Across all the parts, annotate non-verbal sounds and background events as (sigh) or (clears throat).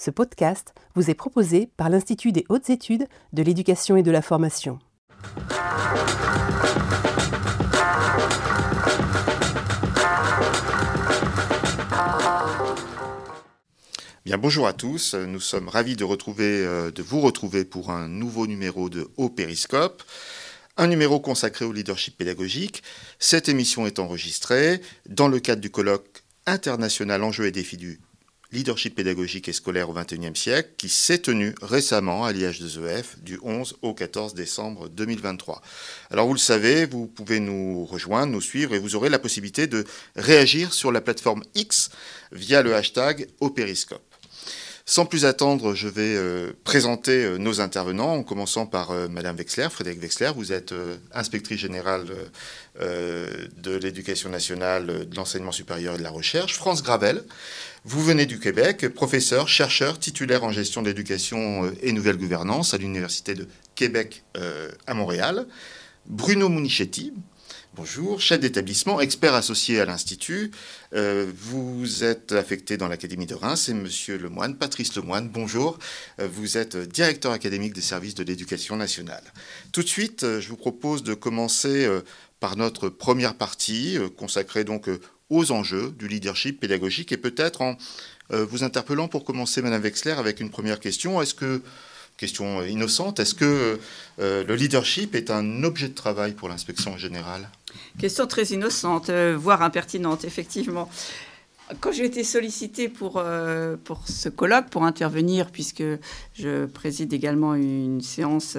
Ce podcast vous est proposé par l'Institut des hautes études de l'éducation et de la formation. Bien, bonjour à tous. Nous sommes ravis de, euh, vous retrouver pour un nouveau numéro de Haut Périscope un numéro consacré au leadership pédagogique. Cette émission est enregistrée dans le cadre du colloque international Enjeux et défis du leadership pédagogique et scolaire au XXIe siècle, qui s'est tenu récemment à l'IH2EF du 11 au 14 décembre 2023. Alors vous le savez, vous pouvez nous rejoindre, nous suivre et vous aurez la possibilité de réagir sur la plateforme X via le hashtag au. Sans plus attendre, je vais euh, présenter euh, nos intervenants, en commençant par euh, Madame Wexler, Frédéric Wexler. Vous êtes inspectrice générale de l'éducation nationale, de l'enseignement supérieur et de la recherche. France Gravel, vous venez du Québec, professeur, chercheur, titulaire en gestion d'éducation et nouvelle gouvernance à l'Université de Québec à Montréal. Bruno Munichetti, Bonjour, chef d'établissement, expert associé à l'Institut. Euh, vous êtes affecté dans l'Académie de Reims, c'est Monsieur Lemoine, Patrice Lemoine. Bonjour, euh, vous êtes directeur académique des services de l'éducation nationale. Tout de suite, euh, je vous propose de commencer par notre première partie, consacrée donc aux enjeux du leadership pédagogique et peut-être en vous interpellant pour commencer, Madame Wexler, avec une première question. Est-ce que question innocente. Est-ce que euh, le leadership est un objet de travail pour l'inspection générale? Question très innocente, euh, voire impertinente, effectivement. Quand j'ai été sollicitée pour, euh, pour ce colloque, pour intervenir, puisque je préside également une séance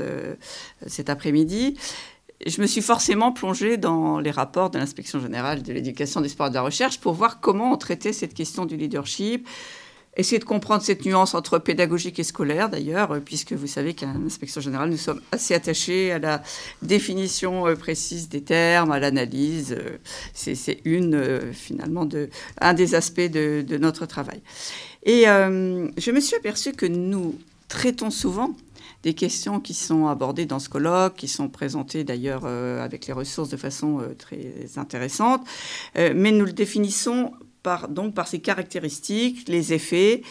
cet après-midi, je me suis forcément plongée dans les rapports de l'inspection générale de l'éducation, des sports et de la recherche pour voir comment on traitait cette question du leadership, Essayer de comprendre cette nuance entre pédagogique et scolaire, d'ailleurs, euh, puisque vous savez qu'à l'inspection générale, nous sommes assez attachés à la définition euh, précise des termes, à l'analyse. Euh, c'est une, finalement, de, un des aspects de, notre travail. Et je me suis aperçue que nous traitons souvent des questions qui sont abordées dans ce colloque, qui sont présentées d'ailleurs avec les ressources de façon très intéressante, mais nous le définissons par, donc par ses caractéristiques, les effets,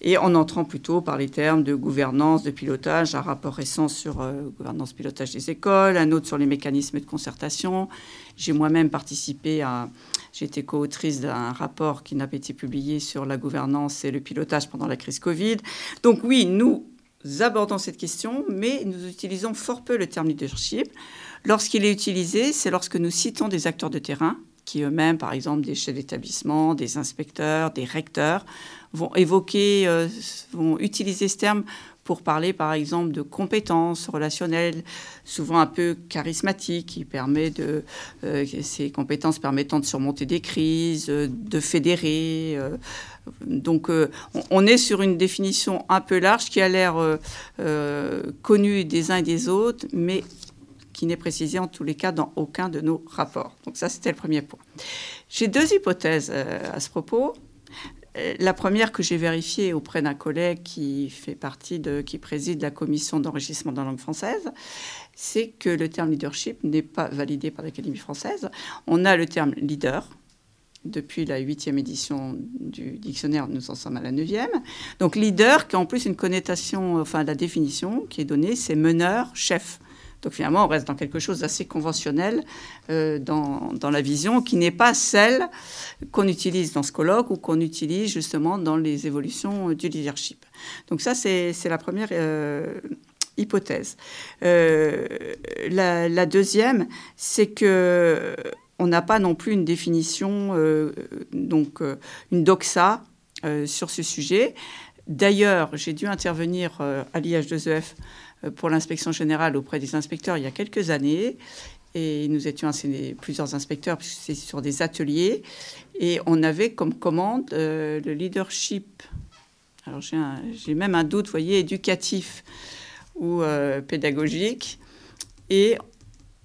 et en entrant plutôt par les termes de gouvernance, de pilotage, un rapport récent sur euh, gouvernance, pilotage des écoles, un autre sur les mécanismes de concertation. J'ai moi-même participé à, été co-autrice d'un rapport qui n'a pas été publié sur la gouvernance et le pilotage pendant la crise Covid. Donc oui, nous abordons cette question, mais nous utilisons fort peu le terme leadership. Lorsqu'il est utilisé, c'est lorsque nous citons des acteurs de terrain, qui eux-mêmes, par exemple des chefs d'établissement, des inspecteurs, des recteurs, vont évoquer, euh, vont utiliser ce terme pour parler, par exemple, de compétences relationnelles, souvent un peu charismatiques, qui permet de, euh, ces compétences permettant de surmonter des crises, euh, de fédérer. Donc, on est sur une définition un peu large qui a l'air connue des uns et des autres, mais qui n'est précisé en tous les cas dans aucun de nos rapports. Donc ça, c'était le premier point. J'ai deux hypothèses euh, à ce propos. Euh, la première que j'ai vérifiée auprès d'un collègue qui fait partie de, qui préside la commission d'enrichissement de la langue française, c'est que le terme leadership n'est pas validé par l'Académie française. On a le terme leader, depuis la huitième édition du dictionnaire, nous en sommes à la neuvième. Donc leader, qui a en plus une connotation, enfin la définition qui est donnée, c'est meneur, chef. Donc finalement, on reste dans quelque chose d'assez conventionnel euh, dans, la vision, qui n'est pas celle qu'on utilise dans ce colloque ou qu'on utilise justement dans les évolutions du leadership. Donc ça, c'est la première euh, hypothèse. Euh, la, deuxième, c'est que on n'a pas non plus une définition, donc une doxa sur ce sujet. D'ailleurs, j'ai dû intervenir à l'IH2EF euh, pour l'inspection générale auprès des inspecteurs il y a quelques années. Et nous étions plusieurs inspecteurs, puisque c'est sur des ateliers. Et on avait comme commande euh, le leadership. Alors j'ai même un doute, voyez, éducatif ou euh, pédagogique. Et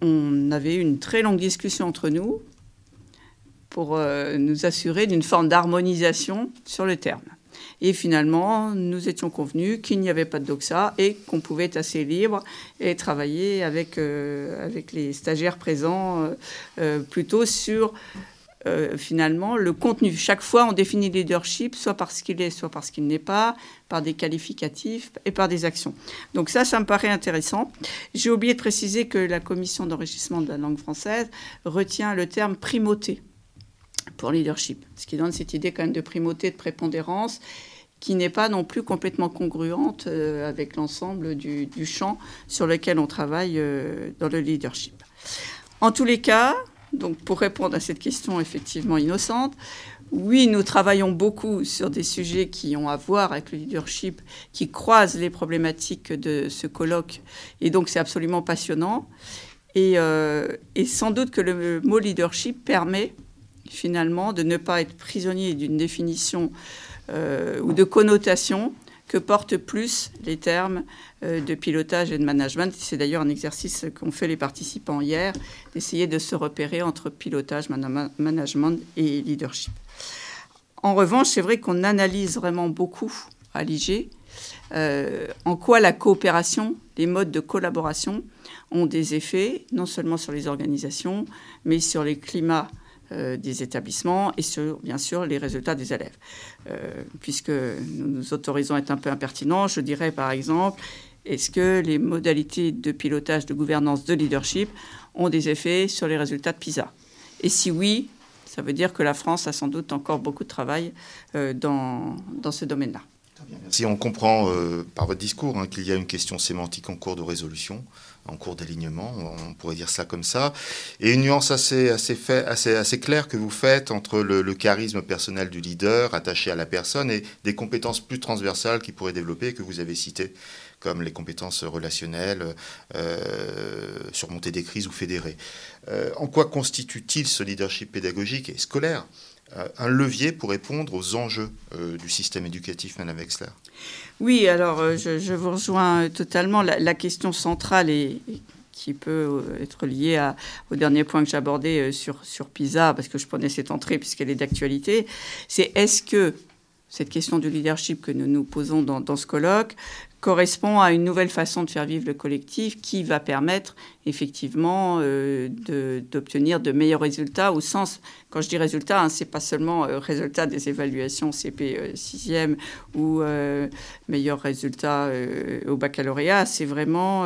on avait une très longue discussion entre nous pour nous assurer d'une forme d'harmonisation sur le terme. Et finalement, nous étions convenus qu'il n'y avait pas de doxa et qu'on pouvait être assez libre et travailler avec, euh, avec les stagiaires présents euh, euh, plutôt sur euh, finalement le contenu. Chaque fois, on définit le leadership soit parce qu'il est, soit parce qu'il n'est pas, par des qualificatifs et par des actions. Donc ça, ça me paraît intéressant. J'ai oublié de préciser que la commission d'enrichissement de la langue française retient le terme primauté pour leadership, ce qui donne cette idée quand même de primauté, de prépondérance qui n'est pas non plus complètement congruente euh, avec l'ensemble du, champ sur lequel on travaille euh, dans le leadership. En tous les cas, donc pour répondre à cette question effectivement innocente, oui, nous travaillons beaucoup sur des sujets qui ont à voir avec le leadership, qui croisent les problématiques de ce colloque, et donc c'est absolument passionnant. Et, euh, sans doute que le mot leadership permet finalement de ne pas être prisonnier d'une définition euh, ou de connotation que portent plus les termes euh, de pilotage et de management. C'est d'ailleurs un exercice qu'ont fait les participants hier, d'essayer de se repérer entre pilotage, management et leadership. En revanche, c'est vrai qu'on analyse vraiment beaucoup à l'IG euh, en quoi la coopération, les modes de collaboration ont des effets, non seulement sur les organisations, mais sur les climats des établissements et sur, bien sûr, les résultats des élèves. Euh, puisque nous nous autorisons à être un peu impertinents, je dirais par exemple, est-ce que les modalités de pilotage, de gouvernance, de leadership ont des effets sur les résultats de PISA? Et si oui, ça veut dire que la France a sans doute encore beaucoup de travail euh, dans, dans ce domaine-là. Si on comprend par votre discours hein, qu'il y a une question sémantique en cours de résolution, en cours d'alignement, on pourrait dire ça comme ça, et une nuance assez, assez, claire que vous faites entre le, charisme personnel du leader attaché à la personne et des compétences plus transversales qu'il pourrait développer que vous avez citées, comme les compétences relationnelles, euh, surmonter des crises ou fédérer. Euh, en quoi constitue-t-il ce leadership pédagogique et scolaire? Euh, un levier pour répondre aux enjeux du système éducatif, Madame Wexler Oui, alors euh, je, vous rejoins totalement. La, question centrale et qui peut être liée au dernier point que j'abordais sur, sur PISA, parce que je prenais cette entrée puisqu'elle est d'actualité, c'est est-ce que cette question du leadership que nous nous posons dans ce colloque correspond à une nouvelle façon de faire vivre le collectif qui va permettre effectivement euh, d'obtenir de, meilleurs résultats au sens, quand je dis résultats, hein, c'est pas seulement euh, résultat des évaluations CP 6e euh, ou meilleurs résultats au baccalauréat, c'est vraiment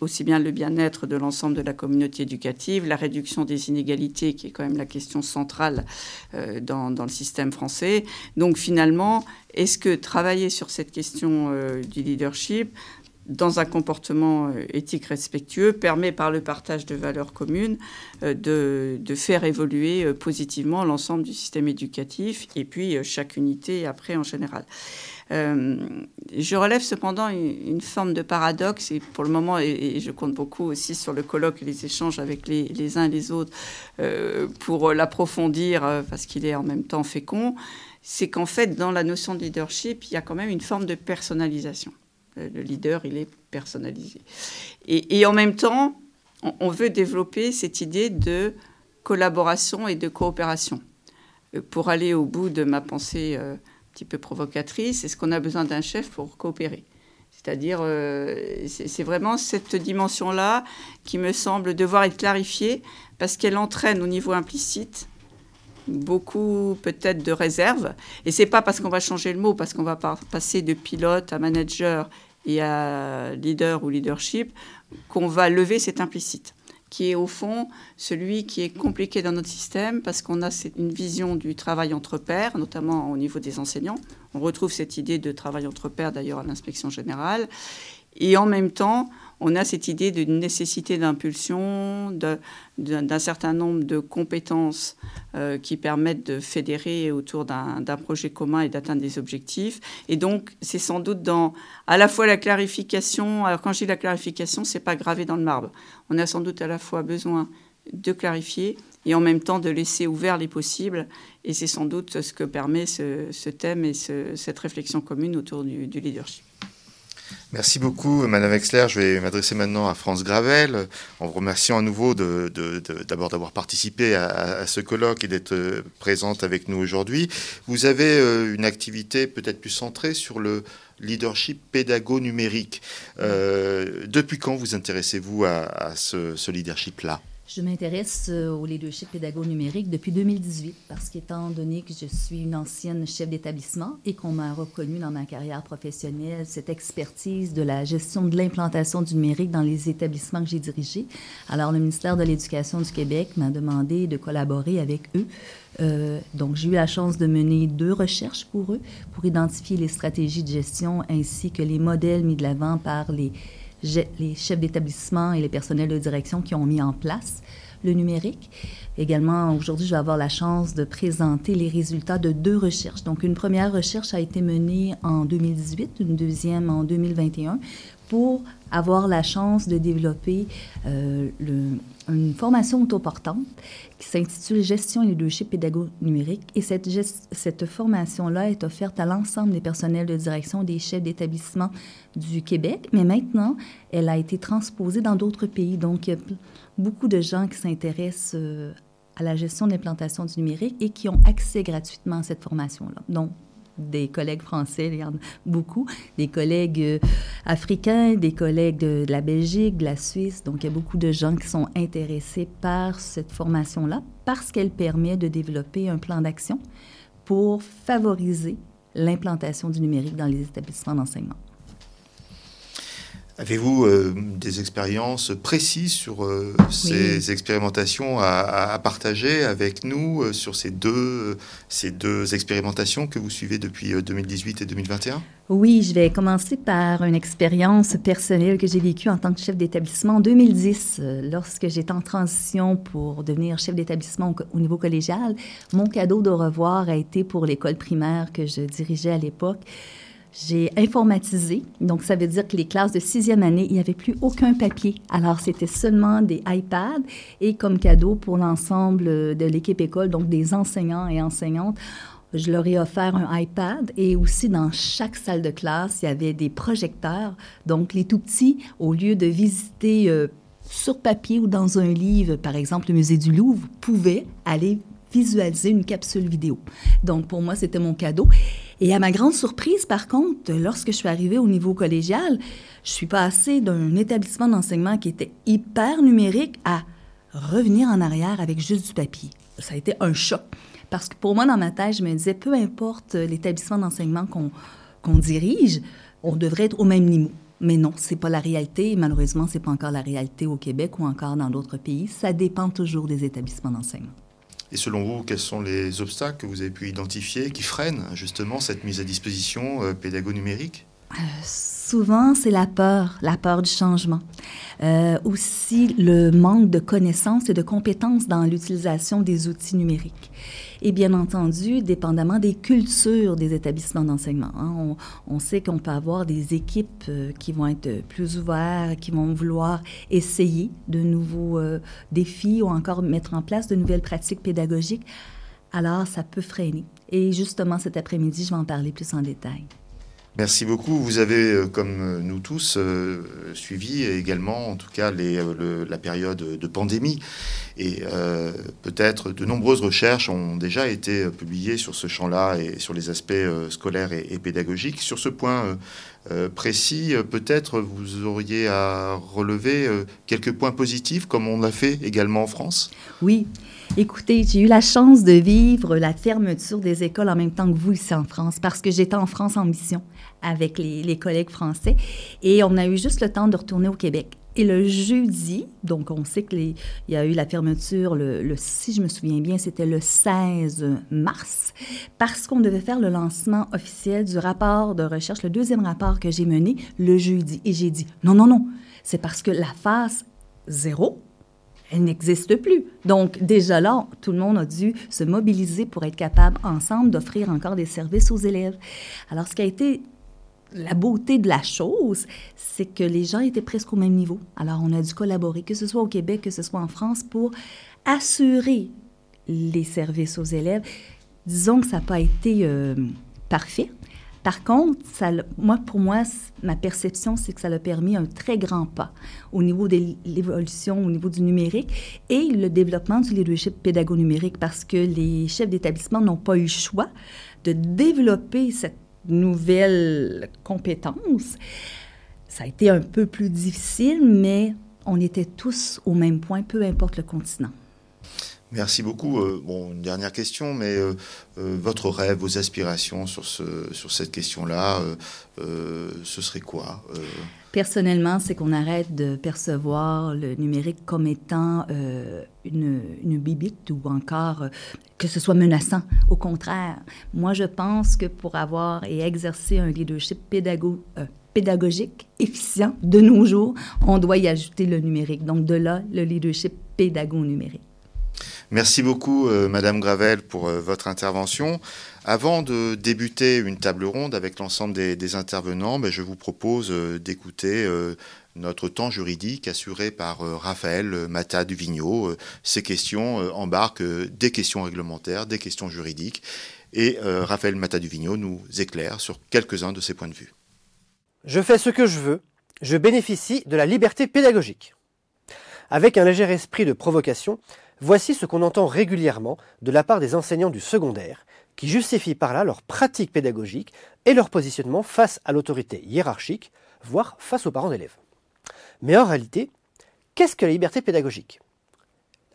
aussi bien le bien-être de l'ensemble de la communauté éducative, la réduction des inégalités qui est quand même la question centrale dans, le système français. Donc finalement, est-ce que travailler sur cette question du leadership dans un comportement euh, éthique respectueux permet par le partage de valeurs communes euh, de, faire évoluer euh, positivement l'ensemble du système éducatif et puis chaque unité après en général. je relève cependant une, forme de paradoxe et pour le moment, et, je compte beaucoup aussi sur le colloque et les échanges avec les uns et les autres pour l'approfondir parce qu'il est en même temps fécond, c'est qu'en fait, dans la notion de leadership, il y a quand même une forme de personnalisation. Euh, le leader, il est personnalisé. Et, en même temps, on, veut développer cette idée de collaboration et de coopération. Euh, pour aller au bout de ma pensée euh, un petit peu provocatrice, est-ce qu'on a besoin d'un chef pour coopérer c'est-à-dire, c'est vraiment cette dimension-là qui me semble devoir être clarifiée parce qu'elle entraîne au niveau implicite beaucoup peut-être de réserves. Et c'est pas parce qu'on va changer le mot, parce qu'on va passer de pilote à manager et à leader ou leadership qu'on va lever cet implicite qui est au fond celui qui est compliqué dans notre système parce qu'on a une vision du travail entre pairs, notamment au niveau des enseignants. On retrouve cette idée de travail entre pairs d'ailleurs à l'inspection générale. Et en même temps, on a cette idée d'une nécessité d'impulsion, d'un certain nombre de compétences euh, qui permettent de fédérer autour d'un projet commun et d'atteindre des objectifs. Et donc, c'est sans doute dans à la fois la clarification. Alors, quand je dis la clarification, c'est pas gravé dans le marbre. On a sans doute à la fois besoin de clarifier et en même temps de laisser ouvert les possibles. Et c'est sans doute ce que permet ce, thème et cette réflexion commune autour du leadership. Merci beaucoup, Madame Wexler. Je vais m'adresser maintenant à France Gravel, en vous remerciant à nouveau d'abord d'avoir participé à, ce colloque et d'être euh, présente avec nous aujourd'hui. Vous avez euh, une activité peut-être plus centrée sur le leadership pédago-numérique. Euh, depuis quand vous intéressez-vous à, ce, leadership-là? Je m'intéresse euh, au leadership pédago-numérique depuis 2018 parce qu'étant donné que je suis une ancienne chef d'établissement et qu'on m'a reconnu dans ma carrière professionnelle cette expertise de la gestion de l'implantation du numérique dans les établissements que j'ai dirigés, alors le ministère de l'Éducation du Québec m'a demandé de collaborer avec eux. Euh, donc j'ai eu la chance de mener deux recherches pour eux pour identifier les stratégies de gestion ainsi que les modèles mis de l'avant par les les chefs d'établissement et les personnels de direction qui ont mis en place le numérique. Également, aujourd'hui, je vais avoir la chance de présenter les résultats de deux recherches. Donc, une première recherche a été menée en 2018, une deuxième en 2021, pour avoir la chance de développer euh, une formation autoportante qui s'intitule Gestion et leadership pédago numérique. Et cette, cette formation-là est offerte à l'ensemble des personnels de direction des chefs d'établissement du Québec, mais maintenant, elle a été transposée dans d'autres pays. Donc, il y a beaucoup de gens qui s'intéressent euh, à la gestion de l'implantation du numérique et qui ont accès gratuitement à cette formation-là. Donc, des collègues français, il y en a beaucoup, des collègues euh, africains, des collègues de, la Belgique, de la Suisse. Donc, il y a beaucoup de gens qui sont intéressés par cette formation-là parce qu'elle permet de développer un plan d'action pour favoriser l'implantation du numérique dans les établissements d'enseignement. Avez-vous euh, des expériences précises sur euh, ces expérimentations à, partager avec nous euh, sur ces deux, ces deux expérimentations que vous suivez depuis 2018 et 2021 Oui, je vais commencer par une expérience personnelle que j'ai vécue en tant que chef d'établissement en 2010. lorsque j'étais en transition pour devenir chef d'établissement au, au niveau collégial, mon cadeau de revoir a été pour l'école primaire que je dirigeais à l'époque j'ai informatisé, donc ça veut dire que les classes de sixième année, il n'y avait plus aucun papier. Alors, c'était seulement des iPads et comme cadeau pour l'ensemble de l'équipe école, donc des enseignants et enseignantes, je leur ai offert un iPad et aussi dans chaque salle de classe, il y avait des projecteurs. Donc, les tout petits, au lieu de visiter euh, sur papier ou dans un livre, par exemple le musée du Louvre, pouvaient aller visualiser une capsule vidéo. Donc, pour moi, c'était mon cadeau. Et à ma grande surprise, par contre, lorsque je suis arrivée au niveau collégial, je suis passée d'un établissement d'enseignement qui était hyper numérique à revenir en arrière avec juste du papier. Ça a été un choc. Parce que pour moi, dans ma tête, je me disais, peu importe l'établissement d'enseignement qu'on dirige, on devrait être au même niveau. Mais non, c'est pas la réalité. Malheureusement, c'est pas encore la réalité au Québec ou encore dans d'autres pays. Ça dépend toujours des établissements d'enseignement. Et selon vous, quels sont les obstacles que vous avez pu identifier qui freinent justement cette mise à disposition euh, pédago-numérique? Euh, Souvent, c'est la peur, la peur du changement. Euh, aussi, le manque de connaissances et de compétences dans l'utilisation des outils numériques. Et bien entendu, dépendamment des cultures des établissements d'enseignement. Hein, on, sait qu'on peut avoir des équipes euh, qui vont être plus ouvertes, qui vont vouloir essayer de nouveaux défis ou encore mettre en place de nouvelles pratiques pédagogiques. Alors, ça peut freiner. Et justement, cet après-midi, je vais en parler plus en détail. Merci beaucoup. Vous avez, euh, comme euh, nous tous, euh, suivi également, en tout cas, la période de pandémie. Et peut-être de nombreuses recherches ont déjà été publiées sur ce champ-là et sur les aspects scolaires et, pédagogiques. Sur ce point précis, peut-être vous auriez à relever quelques points positifs, comme on l'a fait également en France? Oui. Écoutez, j'ai eu la chance de vivre la fermeture des écoles en même temps que vous ici en France, parce que j'étais en France en mission avec les, collègues français. Et on a eu juste le temps de retourner au Québec. Et le jeudi, donc on sait qu'il y a eu la fermeture, le, si je me souviens bien, c'était le 16 mars, parce qu'on devait faire le lancement officiel du rapport de recherche, le deuxième rapport que j'ai mené le jeudi. Et j'ai dit, non, non, non, c'est parce que la phase zéro, elle n'existe plus. Donc, déjà là, tout le monde a dû se mobiliser pour être capable, ensemble, d'offrir encore des services aux élèves. Alors, ce qui a été la beauté de la chose, c'est que les gens étaient presque au même niveau. Alors, on a dû collaborer, que ce soit au Québec, que ce soit en France, pour assurer les services aux élèves. Disons que ça n'a pas été euh, parfait. Par contre, ça, moi, pour moi, ma perception, c'est que ça a permis un très grand pas au niveau de l'évolution, au niveau du numérique et le développement du leadership pédago-numérique parce que les chefs d'établissement n'ont pas eu le choix de développer cette nouvelles compétences. Ça a été un peu plus difficile, mais on était tous au même point, peu importe le continent. Merci beaucoup. Euh, bon, une dernière question, mais euh, euh, votre rêve, vos aspirations sur, ce, sur cette question-là, ce serait quoi Personnellement, c'est qu'on arrête de percevoir le numérique comme étant une, une bibite ou encore que ce soit menaçant. Au contraire, moi, je pense que pour avoir et exercer un leadership pédago pédagogique efficient de nos jours, on doit y ajouter le numérique. Donc, de là, le leadership pédago-numérique. Merci beaucoup, euh, Madame Gravel, pour euh, votre intervention. Avant de débuter une table ronde avec l'ensemble des, intervenants, ben, je vous propose euh, d'écouter notre temps juridique assuré par Raphaël Mata Duvigneau. Ces questions embarquent des questions réglementaires, des questions juridiques, et Raphaël Mata Duvigneau nous éclaire sur quelques-uns de ces points de vue. Je fais ce que je veux, je bénéficie de la liberté pédagogique. Avec un léger esprit de provocation, Voici ce qu'on entend régulièrement de la part des enseignants du secondaire, qui justifient par là leur pratique pédagogique et leur positionnement face à l'autorité hiérarchique, voire face aux parents d'élèves. Mais en réalité, qu'est-ce que la liberté pédagogique?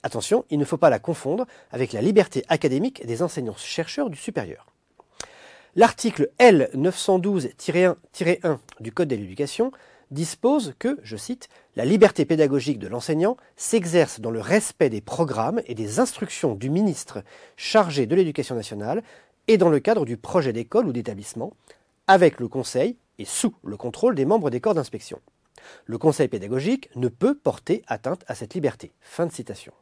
Attention, il ne faut pas la confondre avec la liberté académique des enseignants-chercheurs du supérieur. L'article L 912-1-1 du Code de l'éducation dispose que, je cite, la liberté pédagogique de l'enseignant s'exerce dans le respect des programmes et des instructions du ministre chargé de l'éducation nationale et dans le cadre du projet d'école ou d'établissement, avec le conseil et sous le contrôle des membres des corps d'inspection. Le conseil pédagogique ne peut porter atteinte à cette liberté. Fin de citation.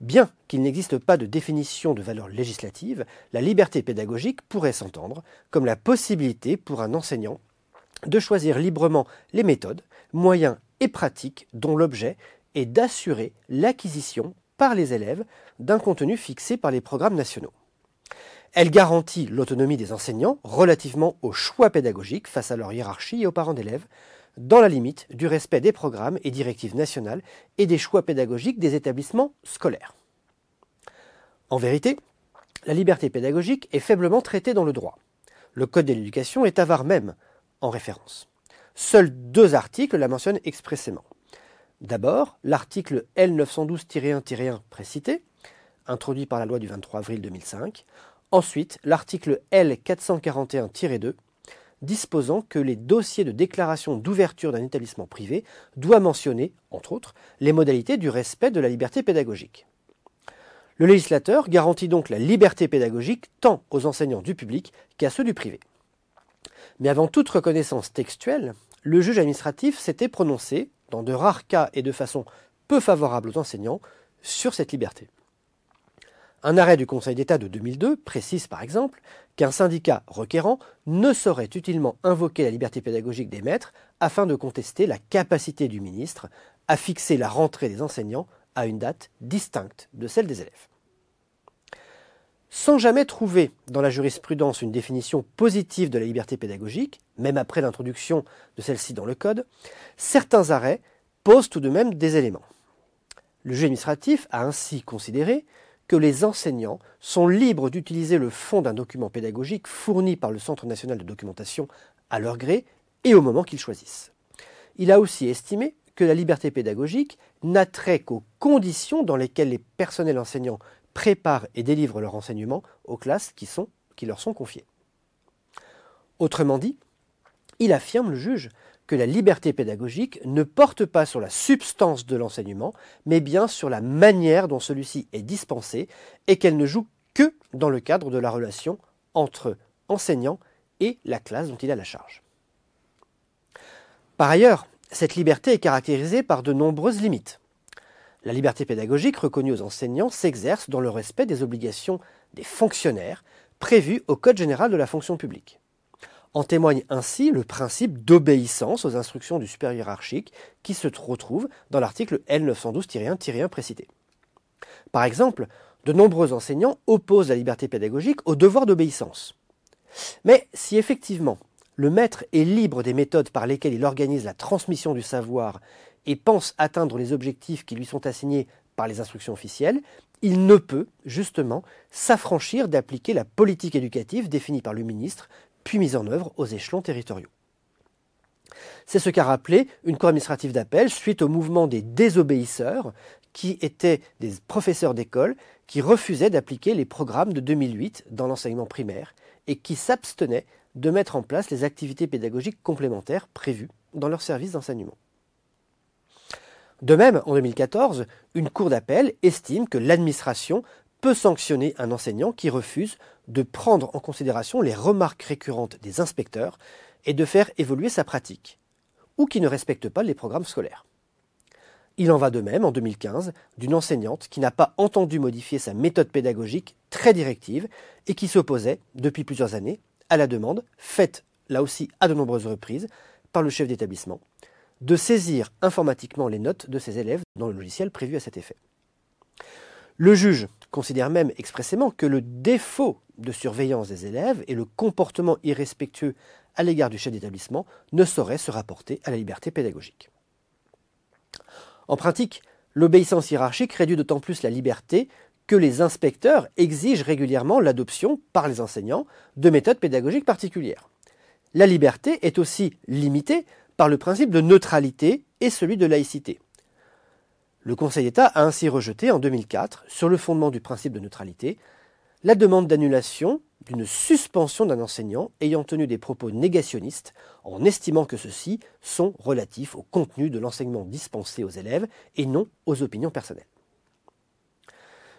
Bien qu'il n'existe pas de définition de valeur législative, la liberté pédagogique pourrait s'entendre comme la possibilité pour un enseignant de choisir librement les méthodes, moyens et pratiques dont l'objet est d'assurer l'acquisition par les élèves d'un contenu fixé par les programmes nationaux. Elle garantit l'autonomie des enseignants relativement au choix pédagogique face à leur hiérarchie et aux parents d'élèves, dans la limite du respect des programmes et directives nationales et des choix pédagogiques des établissements scolaires. En vérité, la liberté pédagogique est faiblement traitée dans le droit. Le Code de l'éducation est avare même en référence. Seuls deux articles la mentionnent expressément. D'abord, l'article L912-1-1 précité, introduit par la loi du 23 avril 2005. Ensuite, l'article L441-2, disposant que les dossiers de déclaration d'ouverture d'un établissement privé doivent mentionner, entre autres, les modalités du respect de la liberté pédagogique. Le législateur garantit donc la liberté pédagogique tant aux enseignants du public qu'à ceux du privé. Mais avant toute reconnaissance textuelle, le juge administratif s'était prononcé, dans de rares cas et de façon peu favorable aux enseignants, sur cette liberté. Un arrêt du Conseil d'État de 2002 précise par exemple qu'un syndicat requérant ne saurait utilement invoquer la liberté pédagogique des maîtres afin de contester la capacité du ministre à fixer la rentrée des enseignants à une date distincte de celle des élèves. Sans jamais trouver dans la jurisprudence une définition positive de la liberté pédagogique, même après l'introduction de celle-ci dans le Code, certains arrêts posent tout de même des éléments. Le juge administratif a ainsi considéré que les enseignants sont libres d'utiliser le fond d'un document pédagogique fourni par le Centre national de documentation à leur gré et au moment qu'ils choisissent. Il a aussi estimé que la liberté pédagogique n'a trait qu'aux conditions dans lesquelles les personnels enseignants préparent et délivrent leurs enseignements aux classes qui, qui leur sont confiées. Autrement dit, il affirme, le juge, que la liberté pédagogique ne porte pas sur la substance de l'enseignement, mais bien sur la manière dont celui-ci est dispensé, et qu'elle ne joue que dans le cadre de la relation entre enseignant et la classe dont il a la charge. Par ailleurs, cette liberté est caractérisée par de nombreuses limites. La liberté pédagogique reconnue aux enseignants s'exerce dans le respect des obligations des fonctionnaires prévues au Code général de la fonction publique. En témoigne ainsi le principe d'obéissance aux instructions du supérieur hiérarchique qui se retrouve dans l'article L912-1-1 précité. Par exemple, de nombreux enseignants opposent la liberté pédagogique au devoir d'obéissance. Mais si effectivement le maître est libre des méthodes par lesquelles il organise la transmission du savoir et pense atteindre les objectifs qui lui sont assignés par les instructions officielles, il ne peut, justement, s'affranchir d'appliquer la politique éducative définie par le ministre, puis mise en œuvre aux échelons territoriaux. C'est ce qu'a rappelé une cour administrative d'appel suite au mouvement des désobéisseurs, qui étaient des professeurs d'école qui refusaient d'appliquer les programmes de 2008 dans l'enseignement primaire et qui s'abstenaient de mettre en place les activités pédagogiques complémentaires prévues dans leur service d'enseignement. De même, en 2014, une cour d'appel estime que l'administration peut sanctionner un enseignant qui refuse de prendre en considération les remarques récurrentes des inspecteurs et de faire évoluer sa pratique, ou qui ne respecte pas les programmes scolaires. Il en va de même, en 2015, d'une enseignante qui n'a pas entendu modifier sa méthode pédagogique très directive et qui s'opposait, depuis plusieurs années, à la demande, faite là aussi à de nombreuses reprises, par le chef d'établissement, de saisir informatiquement les notes de ses élèves dans le logiciel prévu à cet effet. Le juge considère même expressément que le défaut de surveillance des élèves et le comportement irrespectueux à l'égard du chef d'établissement ne sauraient se rapporter à la liberté pédagogique. En pratique, l'obéissance hiérarchique réduit d'autant plus la liberté que les inspecteurs exigent régulièrement l'adoption par les enseignants de méthodes pédagogiques particulières. La liberté est aussi limitée par le principe de neutralité et celui de laïcité. Le Conseil d'État a ainsi rejeté en 2004, sur le fondement du principe de neutralité, la demande d'annulation d'une suspension d'un enseignant ayant tenu des propos négationnistes en estimant que ceux-ci sont relatifs au contenu de l'enseignement dispensé aux élèves et non aux opinions personnelles.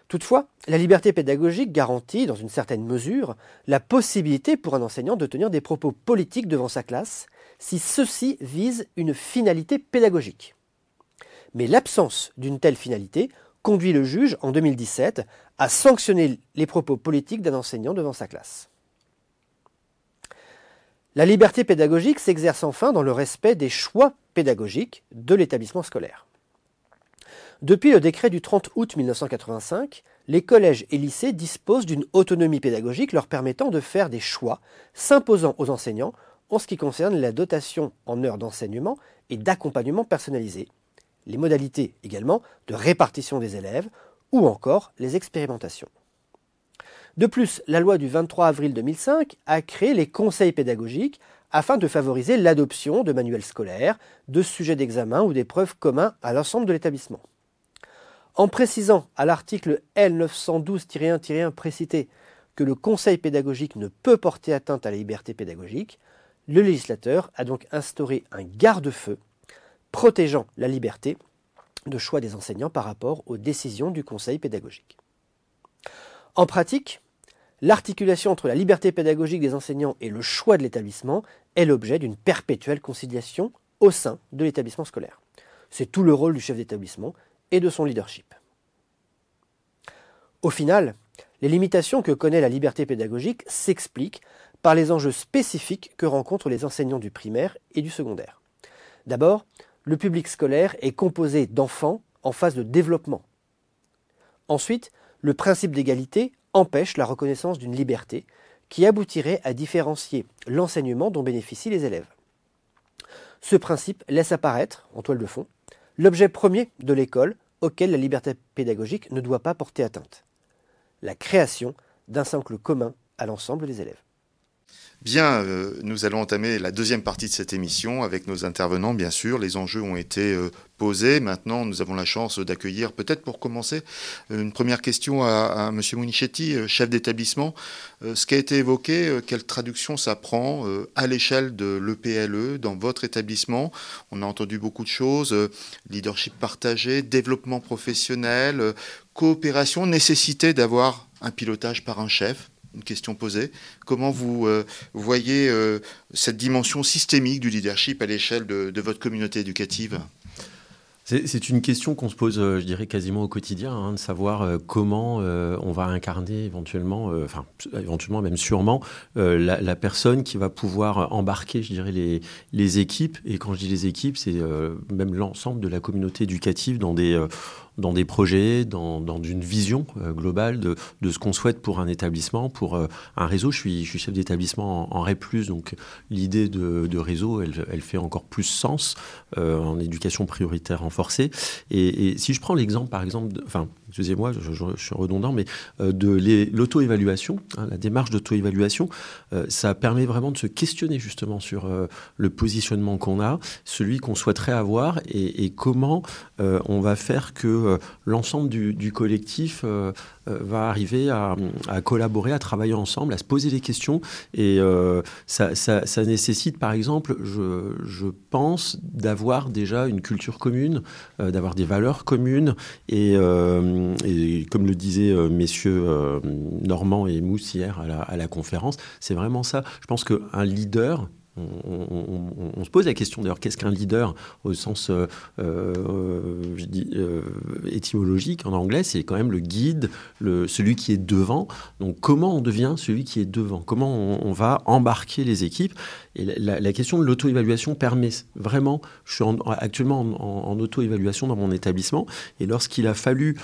Toutefois, la liberté pédagogique garantit, dans une certaine mesure, la possibilité pour un enseignant de tenir des propos politiques devant sa classe si ceux-ci visent une finalité pédagogique. Mais l'absence d'une telle finalité conduit le juge, en 2017, à sanctionner les propos politiques d'un enseignant devant sa classe. La liberté pédagogique s'exerce enfin dans le respect des choix pédagogiques de l'établissement scolaire. Depuis le décret du 30 août 1985, les collèges et lycées disposent d'une autonomie pédagogique leur permettant de faire des choix s'imposant aux enseignants en ce qui concerne la dotation en heures d'enseignement et d'accompagnement personnalisé, les modalités également de répartition des élèves ou encore les expérimentations. De plus, la loi du 23 avril 2005 a créé les conseils pédagogiques afin de favoriser l'adoption de manuels scolaires, de sujets d'examen ou d'épreuves communs à l'ensemble de l'établissement. En précisant à l'article L912-1-1 précité que le conseil pédagogique ne peut porter atteinte à la liberté pédagogique, le législateur a donc instauré un garde-feu protégeant la liberté de choix des enseignants par rapport aux décisions du conseil pédagogique. En pratique, l'articulation entre la liberté pédagogique des enseignants et le choix de l'établissement est l'objet d'une perpétuelle conciliation au sein de l'établissement scolaire. C'est tout le rôle du chef d'établissement et de son leadership. Au final, les limitations que connaît la liberté pédagogique s'expliquent par les enjeux spécifiques que rencontrent les enseignants du primaire et du secondaire. D'abord, le public scolaire est composé d'enfants en phase de développement. Ensuite, le principe d'égalité empêche la reconnaissance d'une liberté qui aboutirait à différencier l'enseignement dont bénéficient les élèves. Ce principe laisse apparaître, en toile de fond, l'objet premier de l'école auquel la liberté pédagogique ne doit pas porter atteinte, la création d'un socle commun à l'ensemble des élèves. Bien, euh, nous allons entamer la deuxième partie de cette émission avec nos intervenants, bien sûr. Les enjeux ont été euh, posés. Maintenant, nous avons la chance d'accueillir, peut-être pour commencer, euh, une première question à, M. Munichetti, chef d'établissement. ce qui a été évoqué, quelle traduction ça prend à l'échelle de l'EPLE e dans votre établissement? On a entendu beaucoup de choses, leadership partagé, développement professionnel, coopération, nécessité d'avoir un pilotage par un chef une question posée. Comment vous euh, voyez euh, cette dimension systémique du leadership à l'échelle de, votre communauté éducative? C'est une question qu'on se pose, euh, je dirais, quasiment au quotidien, hein, de savoir comment on va incarner éventuellement, enfin, éventuellement même sûrement, la, personne qui va pouvoir embarquer, je dirais, les, les équipes. Et quand je dis les équipes, c'est même l'ensemble de la communauté éducative dans des dans des projets, dans, dans une vision euh, globale de, de ce qu'on souhaite pour un établissement, pour euh, un réseau. Je suis, je suis chef d'établissement en, en REP+, donc l'idée de, réseau, elle, elle, fait encore plus sens euh, en éducation prioritaire renforcer. Et, si je prends l'exemple, par exemple, enfin, excusez-moi, je, suis redondant, mais de l'auto-évaluation, hein, la démarche d'auto-évaluation, ça permet vraiment de se questionner justement sur le positionnement qu'on a, celui qu'on souhaiterait avoir et, comment on va faire que l'ensemble du, collectif va arriver à, collaborer, à travailler ensemble, à se poser des questions. Et ça, nécessite, par exemple, je, pense, d'avoir déjà une culture commune, d'avoir des valeurs communes et comme le disaient euh, messieurs euh, Normand et Mousse hier à la conférence, c'est vraiment ça. Je pense qu'un leader, on, se pose la question d'ailleurs, qu'est-ce qu'un leader au sens euh, euh, je dis, euh, étymologique en anglais C'est quand même le guide, le, celui qui est devant. Donc comment on devient celui qui est devant? Comment on, va embarquer les équipes? Et la, question de l'auto-évaluation permet vraiment, je suis actuellement en, en auto-évaluation dans mon établissement, et lorsqu'il a fallu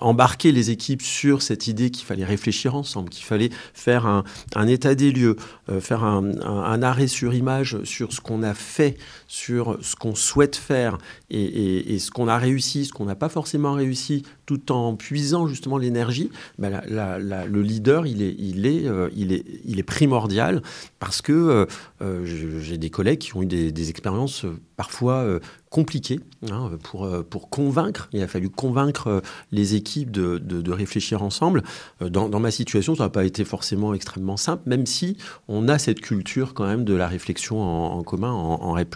embarquer les équipes sur cette idée qu'il fallait réfléchir ensemble, qu'il fallait faire un, état des lieux, euh, faire un, arrêt sur image sur ce qu'on a fait, sur ce qu'on souhaite faire et, ce qu'on a réussi, ce qu'on n'a pas forcément réussi, tout en puisant justement l'énergie. Ben le leader, il est, il, est, euh, il, est, il est primordial parce que euh, j'ai des collègues qui ont eu des expériences parfois compliqué hein, pour, euh, pour convaincre. Il a fallu convaincre euh, les équipes de, de, réfléchir ensemble. Euh, dans, ma situation, ça n'a pas été forcément extrêmement simple, même si on a cette culture quand même de la réflexion en, commun, en, en REP+.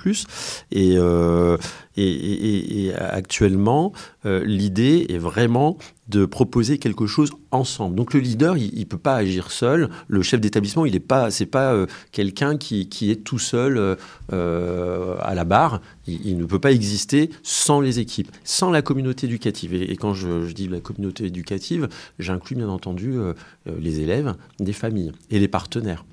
Et, et, actuellement, l'idée est vraiment de proposer quelque chose ensemble. Donc le leader, il ne peut pas agir seul. Le chef d'établissement, il n'est pas, pas euh, quelqu'un qui, est tout seul euh, euh, à la barre. Il, ne peut pas exister sans les équipes, sans la communauté éducative. Et, quand je, dis la communauté éducative, j'inclus bien entendu les élèves, des familles et les partenaires.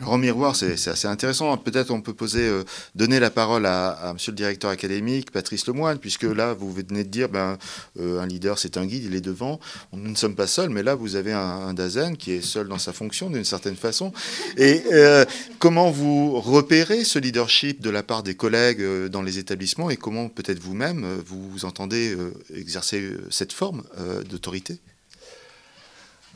Alors, en miroir, c'est assez intéressant. Peut-être on peut poser, euh, donner la parole à, à, Monsieur le directeur académique, Patrice Lemoine, puisque là, vous venez de dire, ben, euh, un leader, c'est un guide, il est devant. Nous ne sommes pas seuls, mais là, vous avez un, Dazen qui est seul dans sa fonction, d'une certaine façon. Et euh, comment vous repérez ce leadership de la part des collègues dans les établissements et comment peut-être vous-même vous entendez exercer cette forme d'autorité?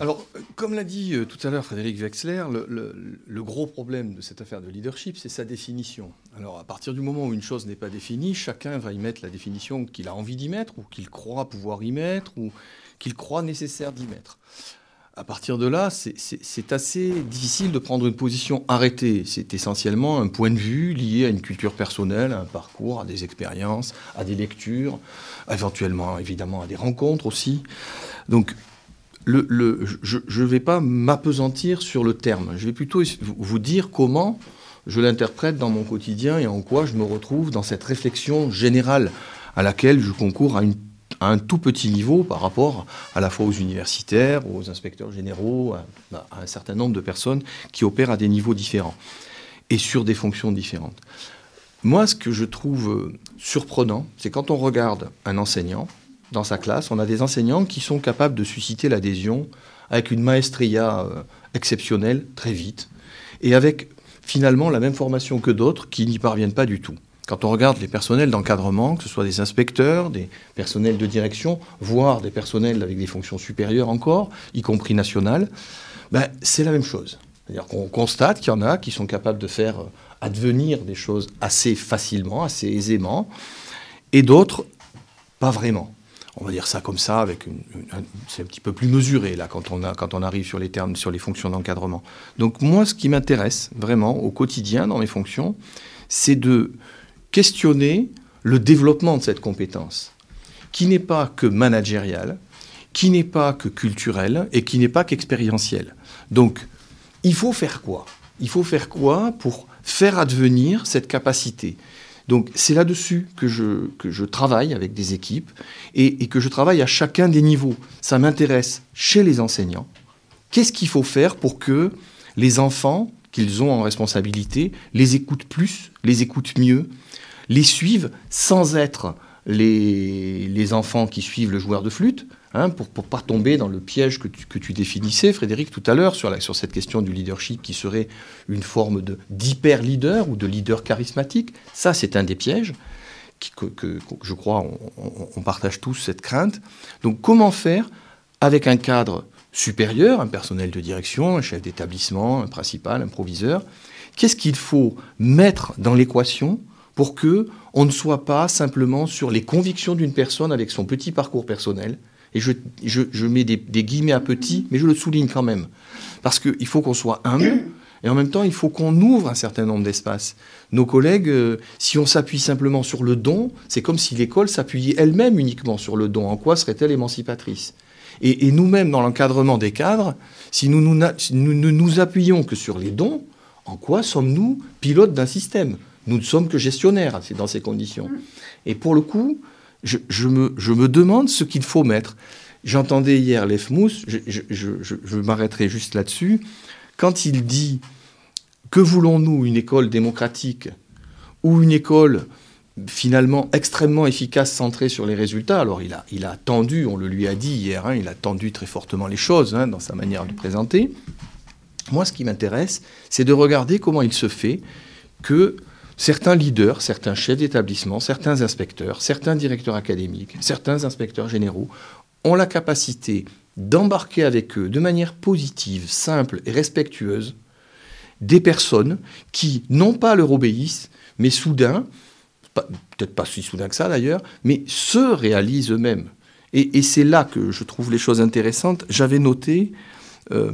Alors, comme l'a dit euh, tout à l'heure Frédéric Wexler, le, gros problème de cette affaire de leadership, c'est sa définition. Alors, à partir du moment où une chose n'est pas définie, chacun va y mettre la définition qu'il a envie d'y mettre, ou qu'il croit pouvoir y mettre, ou qu'il croit nécessaire d'y mettre. À partir de là, c'est assez difficile de prendre une position arrêtée. C'est essentiellement un point de vue lié à une culture personnelle, à un parcours, à des expériences, à des lectures, éventuellement, évidemment, à des rencontres aussi. Donc, je ne vais pas m'apesantir sur le terme. Je vais plutôt vous dire comment je l'interprète dans mon quotidien et en quoi je me retrouve dans cette réflexion générale à laquelle je concours à, un tout petit niveau par rapport à la fois aux universitaires, aux inspecteurs généraux, à, un certain nombre de personnes qui opèrent à des niveaux différents et sur des fonctions différentes. Moi, ce que je trouve surprenant, c'est quand on regarde un enseignant, dans sa classe, on a des enseignants qui sont capables de susciter l'adhésion avec une maestria euh, exceptionnelle très vite et avec finalement la même formation que d'autres qui n'y parviennent pas du tout. Quand on regarde les personnels d'encadrement, que ce soit des inspecteurs, des personnels de direction, voire des personnels avec des fonctions supérieures encore, y compris nationales, ben, c'est la même chose. C'est-à-dire qu'on constate qu'il y en a qui sont capables de faire euh, advenir des choses assez facilement, assez aisément, et d'autres, pas vraiment on va dire ça comme ça, avec c'est un petit peu plus mesuré là quand on, quand on arrive sur les termes, sur les fonctions d'encadrement. Donc moi, ce qui m'intéresse vraiment au quotidien dans mes fonctions, c'est de questionner le développement de cette compétence, qui n'est pas que managériale, qui n'est pas que culturelle et qui n'est pas qu'expérientielle. Donc, il faut faire quoi? Il faut faire quoi pour faire advenir cette capacité? Donc c'est là-dessus que je, travaille avec des équipes et, que je travaille à chacun des niveaux. Ça m'intéresse chez les enseignants. Qu'est-ce qu'il faut faire pour que les enfants qu'ils ont en responsabilité les écoutent plus, les écoutent mieux, les suivent sans être les enfants qui suivent le joueur de flûte, Hein, pour ne pas tomber dans le piège que tu, définissais, Frédéric, tout à l'heure, sur, sur cette question du leadership qui serait une forme d'hyper-leader ou de leader charismatique. Ça, c'est un des pièges. que, je crois on, partage tous cette crainte. Donc comment faire avec un cadre supérieur, un personnel de direction, un chef d'établissement, un principal, un proviseur? Qu'est-ce qu'il faut mettre dans l'équation pour que on ne soit pas simplement sur les convictions d'une personne avec son petit parcours personnel et je, mets des, guillemets à petit, mais je le souligne quand même. Parce qu'il faut qu'on soit humble, et en même temps, il faut qu'on ouvre un certain nombre d'espaces. Nos collègues, euh, si on s'appuie simplement sur le don, c'est comme si l'école s'appuyait elle-même uniquement sur le don. En quoi serait-elle émancipatrice? Et, nous-mêmes, dans l'encadrement des cadres, si nous, ne nous appuyons que sur les dons, en quoi sommes-nous pilotes d'un système? Nous ne sommes que gestionnaires dans ces conditions. Et pour le coup, je, me, demande ce qu'il faut mettre. J'entendais hier l'EFMOUS, je, m'arrêterai juste là-dessus, quand il dit que voulons-nous Une école démocratique ou une école finalement extrêmement efficace, centrée sur les résultats? Alors il a, il a tendu, on le lui a dit hier, hein, il a tendu très fortement les choses hein, dans sa manière de présenter. Moi, ce qui m'intéresse, c'est de regarder comment il se fait que certains leaders, certains chefs d'établissement, certains inspecteurs, certains directeurs académiques, certains inspecteurs généraux ont la capacité d'embarquer avec eux de manière positive, simple et respectueuse des personnes qui, non pas leur obéissent, mais soudain, peut-être pas si soudain que ça d'ailleurs, mais se réalisent eux-mêmes. Et, c'est là que je trouve les choses intéressantes. J'avais noté euh,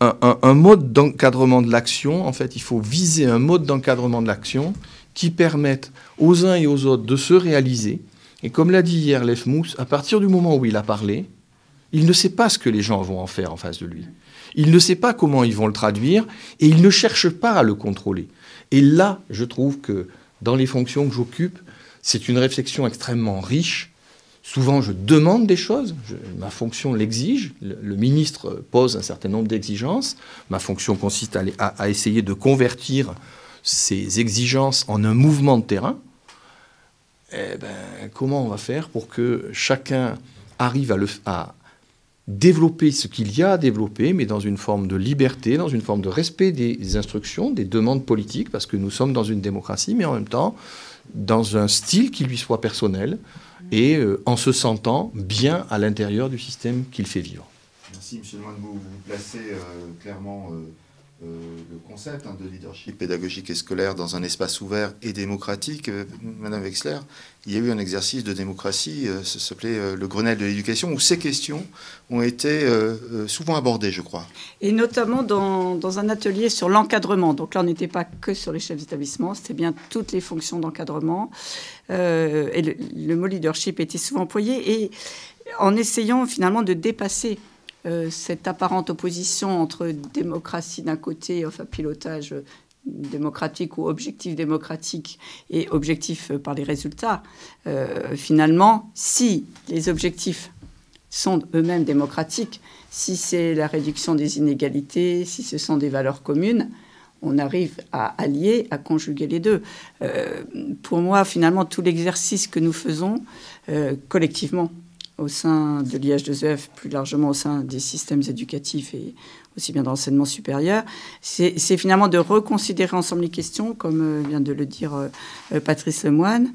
un, mode d'encadrement de l'action. En fait, il faut viser un mode d'encadrement de l'action qui permette aux uns et aux autres de se réaliser. Et comme l'a dit hier Mousse, à partir du moment où il a parlé, il ne sait pas ce que les gens vont en faire en face de lui. Il ne sait pas comment ils vont le traduire et il ne cherche pas à le contrôler. Et là, je trouve que dans les fonctions que j'occupe, c'est une réflexion extrêmement riche. Souvent, je demande des choses, ma fonction l'exige, le, ministre pose un certain nombre d'exigences, ma fonction consiste à, essayer de convertir ces exigences en un mouvement de terrain. Eh ben, comment on va faire pour que chacun arrive à, développer ce qu'il y a à développer, mais dans une forme de liberté, dans une forme de respect des instructions, des demandes politiques, parce que nous sommes dans une démocratie, mais en même temps dans un style qui lui soit personnel et euh, en se sentant bien à l'intérieur du système qu'il fait vivre. Merci, M. Moinebou. Vous vous placez euh, clairement euh, le concept hein, de leadership pédagogique et scolaire dans un espace ouvert et démocratique. Euh, Madame Wexler, il y a eu un exercice de démocratie, euh, ça s'appelait le Grenelle de l'éducation, où ces questions ont été souvent abordées, je crois. Et notamment dans, un atelier sur l'encadrement. Donc là, on n'était pas que sur les chefs d'établissement, c'était bien toutes les fonctions d'encadrement. et le, le, mot leadership était souvent employé. Et en essayant finalement de dépasser euh, cette apparente opposition entre démocratie d'un côté, enfin pilotage démocratique ou objectif démocratique et objectif par les résultats, euh, finalement, si les objectifs sont eux-mêmes démocratiques, si c'est la réduction des inégalités, si ce sont des valeurs communes, on arrive à allier, à conjuguer les deux. Euh, pour moi, finalement, tout l'exercice que nous faisons collectivement au sein de l'IH2EF, plus largement au sein des systèmes éducatifs et aussi bien dans l'enseignement supérieur, c'est finalement de reconsidérer ensemble les questions, comme euh, vient de le dire euh, euh, Patrice Lemoine,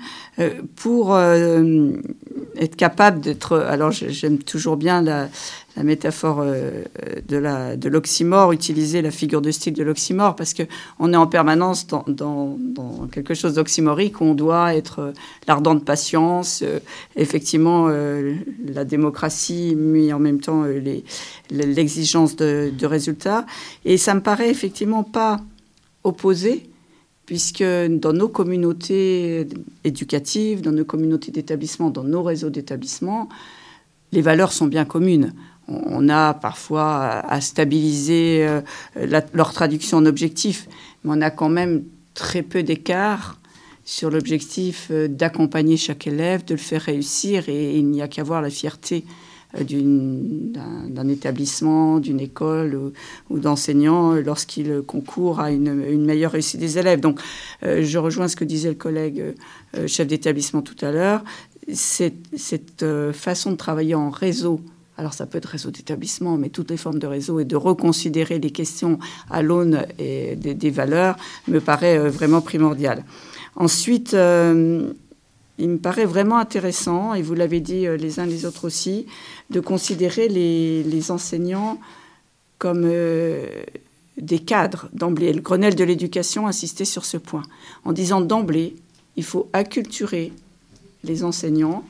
pour être capable d'être... Alors j'aime toujours bien la, la métaphore euh, de l'oxymore, utiliser la figure de style de l'oxymore, parce qu'on est en permanence dans, quelque chose d'oxymorique on doit être euh, l'ardent de patience, euh, effectivement la démocratie, mais en même temps l'exigence de, de, résultats. Et ça me paraît effectivement pas opposé, puisque dans nos communautés éducatives, dans nos communautés d'établissement, dans nos réseaux d'établissement, les valeurs sont bien communes on a parfois à stabiliser euh, leur traduction en objectif, mais on a quand même très peu d'écart sur l'objectif euh, d'accompagner chaque élève, de le faire réussir, et il n'y a qu'à voir la fierté euh, d'un établissement, d'une école ou, d'enseignants lorsqu'il concourt à une, meilleure réussite des élèves. Donc, je rejoins ce que disait le collègue chef d'établissement tout à l'heure. Cette, cette façon de travailler en réseau alors ça peut être réseau d'établissement, mais toutes les formes de réseau, et de reconsidérer les questions à l'aune des, des, valeurs me paraît euh, vraiment primordial. Ensuite, euh, il me paraît vraiment intéressant, et vous l'avez dit euh, les uns les autres aussi, de considérer les, les enseignants comme des cadres d'emblée. Le Grenelle de l'éducation insistait sur ce point, en disant d'emblée, il faut acculturer les enseignants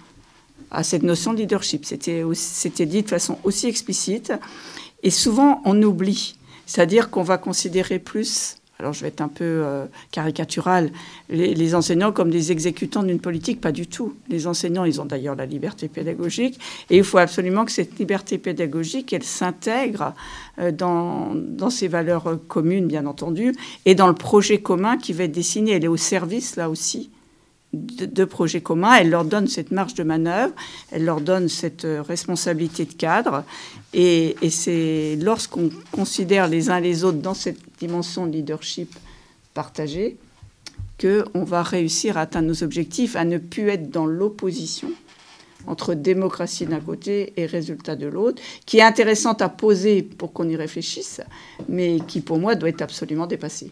à cette notion de leadership. C'était, dit de façon aussi explicite. Et souvent, on oublie. C'est-à-dire qu'on va considérer plus, alors je vais être un peu euh, caricatural, les, enseignants comme des exécutants d'une politique. Pas du tout. Les enseignants, ils ont d'ailleurs la liberté pédagogique. Et il faut absolument que cette liberté pédagogique, elle s'intègre euh, dans, dans ces valeurs communes, bien entendu, et dans le projet commun qui va être dessiné. Elle est au service, là aussi, de, projets communs. Elle leur donne cette marge de manœuvre, elle leur donne cette euh, responsabilité de cadre. Et, c'est lorsqu'on considère les uns les autres dans cette dimension de leadership partagée qu'on va réussir à atteindre nos objectifs, à ne plus être dans l'opposition entre démocratie d'un côté et résultat de l'autre, qui est intéressante à poser pour qu'on y réfléchisse, mais qui pour moi doit être absolument dépassée.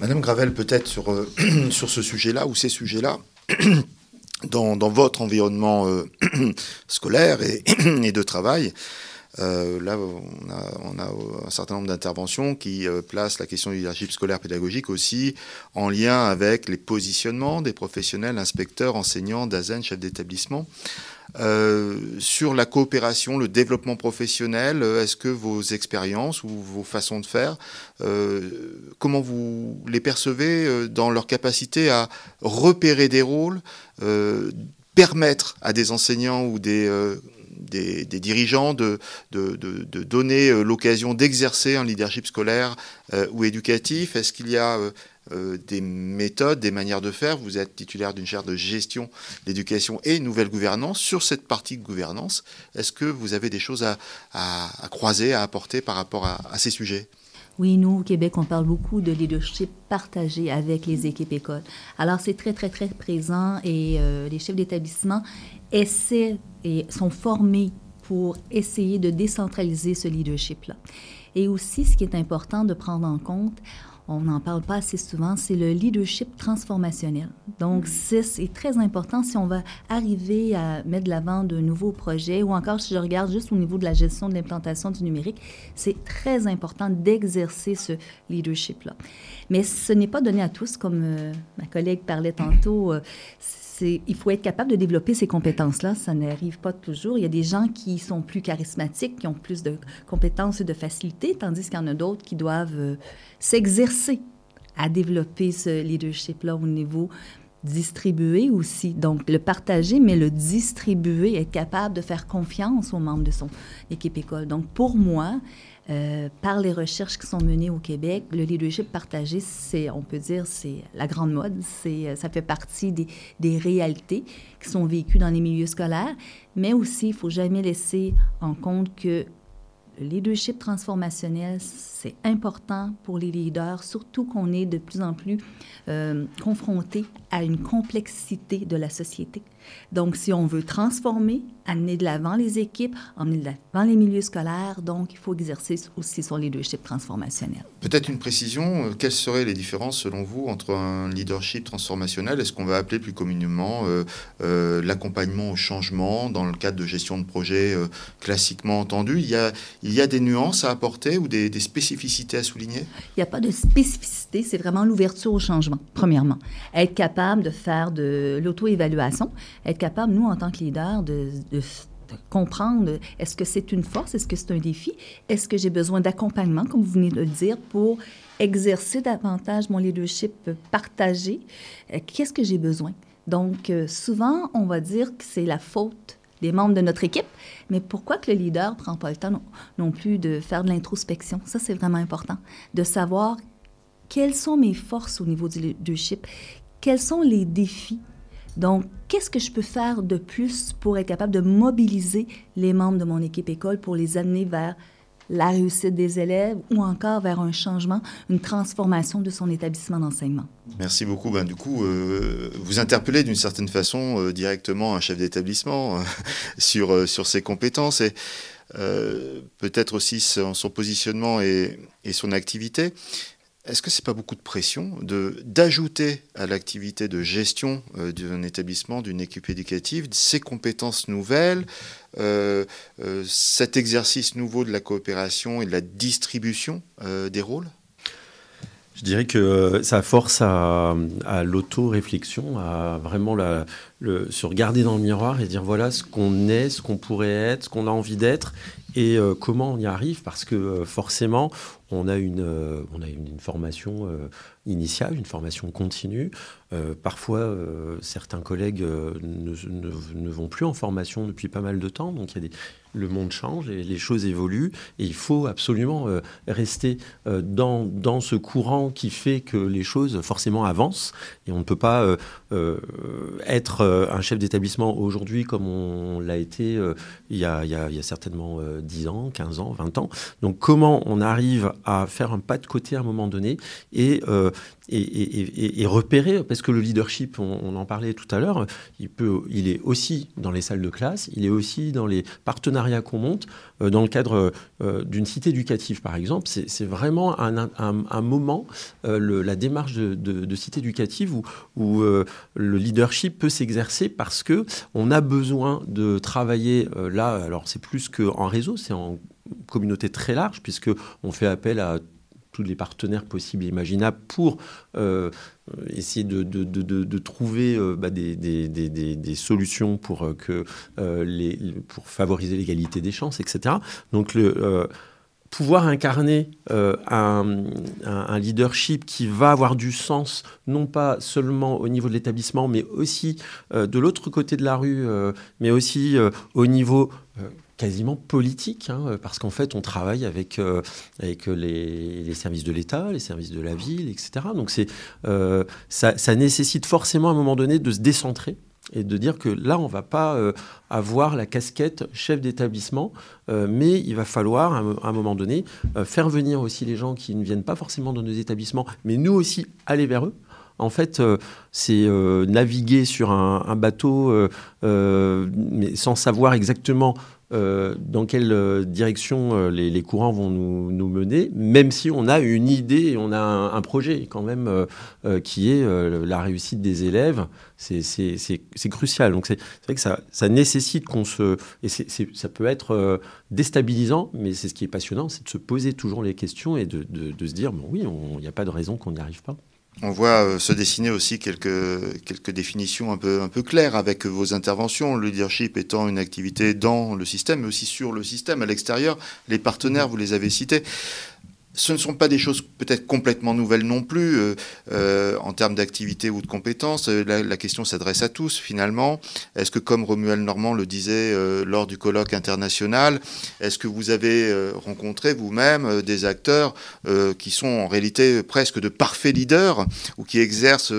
Madame Gravel, peut-être sur, euh, (clears throat) sur ce sujet-là ou ces sujets-là, (clears throat) dans, votre environnement euh, (clears throat) scolaire et, et, de travail, euh, là, on a, un certain nombre d'interventions qui placent la question du leadership scolaire pédagogique aussi en lien avec les positionnements des professionnels, inspecteurs, enseignants, DAZEN, chefs d'établissement. Euh, sur la coopération, le développement professionnel, euh, est-ce que vos expériences ou vos façons de faire, euh, comment vous les percevez dans leur capacité à repérer des rôles, permettre à des enseignants ou des, dirigeants de, donner l'occasion d'exercer un leadership scolaire ou éducatif? Est-ce qu'il y a des méthodes, des manières de faire. Vous êtes titulaire d'une chaire de gestion d'éducation et nouvelle gouvernance. Sur cette partie de gouvernance, est-ce que vous avez des choses à, croiser, à apporter par rapport à, ces sujets? Oui, nous, au Québec, on parle beaucoup de leadership partagé avec les équipes écoles. Alors, c'est très, très, très présent et euh, les chefs d'établissement essaient et sont formés pour essayer de décentraliser ce leadership-là. Et aussi, ce qui est important de prendre en compte, on n'en parle pas assez souvent, c'est le leadership transformationnel. Donc, c'est très important si on va arriver à mettre de l'avant de nouveaux projets ou encore si je regarde juste au niveau de la gestion de l'implantation du numérique, c'est très important d'exercer ce leadership-là. Mais ce n'est pas donné à tous, comme euh, ma collègue parlait tantôt. Euh, il faut être capable de développer ces compétences-là. Ça n'arrive pas toujours. Il y a des gens qui sont plus charismatiques, qui ont plus de compétences et de facilité, tandis qu'il y en a d'autres qui doivent euh, s'exercer à développer ce leadership-là au niveau distribué aussi. Donc, le partager, mais le distribuer, être capable de faire confiance aux membres de son équipe école. Donc, pour moi, euh, par les recherches qui sont menées au Québec, le leadership partagé, c'est, on peut dire, c'est la grande mode. C'est, euh, ça fait partie des, réalités qui sont vécues dans les milieux scolaires, mais aussi, il faut jamais laisser en compte que le leadership transformationnel, c'est important pour les leaders, surtout qu'on est de plus en plus euh, confronté à une complexité de la société. Donc, si on veut transformer, amener de l'avant les équipes, amener de l'avant les milieux scolaires, donc il faut exercer aussi son leadership transformationnel. Peut-être une précision, euh, quelles seraient les différences selon vous entre un leadership transformationnel et ce qu'on va appeler plus communément euh, euh, l'accompagnement au changement dans le cadre de gestion de projet classiquement entendu? Il y, a, il y a des nuances à apporter ou des, des spécificités à souligner? Il n'y a pas de spécificité, c'est vraiment l'ouverture au changement, premièrement. Être capable de faire de l'auto-évaluation, être capable, nous, en tant que leader, de, comprendre est-ce que c'est une force, est-ce que c'est un défi, est-ce que j'ai besoin d'accompagnement, comme vous venez de le dire, pour exercer davantage mon leadership partagé, euh, qu'est-ce que j'ai besoin? Donc, euh, souvent, on va dire que c'est la faute des membres de notre équipe, mais pourquoi que le leader ne prend pas le temps non, non plus de faire de l'introspection? Ça, c'est vraiment important, de savoir quelles sont mes forces au niveau du leadership, quels sont les défis donc, qu'est-ce que je peux faire de plus pour être capable de mobiliser les membres de mon équipe école pour les amener vers la réussite des élèves ou encore vers un changement, une transformation de son établissement d'enseignement? Merci beaucoup. Ben, du coup, euh, vous interpellez d'une certaine façon euh, directement un chef d'établissement (laughs) sur, sur ses compétences et peut-être aussi son, son positionnement et, et son activité. Est-ce que c'est pas beaucoup de pression de d'ajouter à l'activité de gestion euh, d'un établissement, d'une équipe éducative, ces compétences nouvelles, euh, euh, cet exercice nouveau de la coopération et de la distribution des rôles? Je dirais que ça force à, à l'auto-réflexion, à vraiment se regarder dans le miroir et dire voilà ce qu'on est, ce qu'on pourrait être, ce qu'on a envie d'être et comment on y arrive? Parce que forcément on a une, euh, on a une, formation euh, initiale, une formation continue. Euh, parfois, certains collègues ne, ne, vont plus en formation depuis pas mal de temps, donc le monde change et les choses évoluent et il faut absolument rester dans, dans ce courant qui fait que les choses forcément avancent et on ne peut pas être un chef d'établissement aujourd'hui comme on l'a été il y, a, certainement 10 ans, 15 ans, 20 ans. Donc comment on arrive à faire un pas de côté à un moment donné et, euh, et, repérer, parce que le leadership, on, en parlait tout à l'heure, il, il est aussi dans les salles de classe, il est aussi dans les partenariats qu'on monte, euh, dans le cadre euh, d'une cité éducative par exemple. C'est vraiment un, moment, le, la démarche de, cité éducative où, le leadership peut s'exercer parce que on a besoin de travailler là, alors c'est plus qu'en réseau, c'est en communauté très large, puisqu'on fait appel à tous les partenaires possibles et imaginables pour euh, essayer de, trouver euh, des, solutions pour, euh, que, les, pour favoriser l'égalité des chances, etc. Donc le pouvoir incarner un, leadership qui va avoir du sens, non pas seulement au niveau de l'établissement, mais aussi de l'autre côté de la rue, mais aussi au niveau quasiment politique, hein, parce qu'en fait, on travaille avec, euh, avec les, services de l'État, les services de la ville, etc. Donc, c'est, euh, ça, nécessite forcément à un moment donné de se décentrer et de dire que là, on ne va pas euh, avoir la casquette chef d'établissement, mais il va falloir, à un moment donné, faire venir aussi les gens qui ne viennent pas forcément dans nos établissements, mais nous aussi aller vers eux. En fait, c'est naviguer sur un, un bateau, mais sans savoir exactement euh, dans quelle euh, direction euh, les, courants vont nous, mener, même si on a une idée on a un, projet quand même qui est la réussite des élèves. C'est crucial. Donc c'est vrai que ça, ça nécessite qu'on se... Et ça peut être déstabilisant, mais c'est ce qui est passionnant, c'est de se poser toujours les questions et de, de se dire, bon oui, il n'y a pas de raison qu'on n'y arrive pas. On voit euh, se dessiner aussi quelques, quelques définitions un peu, un peu claires avec vos interventions. Le leadership étant une activité dans le système, mais aussi sur le système, à l'extérieur. Les partenaires, vous les avez cités ce ne sont pas des choses peut-être complètement nouvelles non plus euh, euh, en termes d'activité ou de compétences. Euh, la, question s'adresse à tous finalement. Est-ce que, comme Romuald Normand le disait lors du colloque international, est-ce que vous avez rencontré vous-même des acteurs qui sont en réalité presque de parfaits leaders ou qui exercent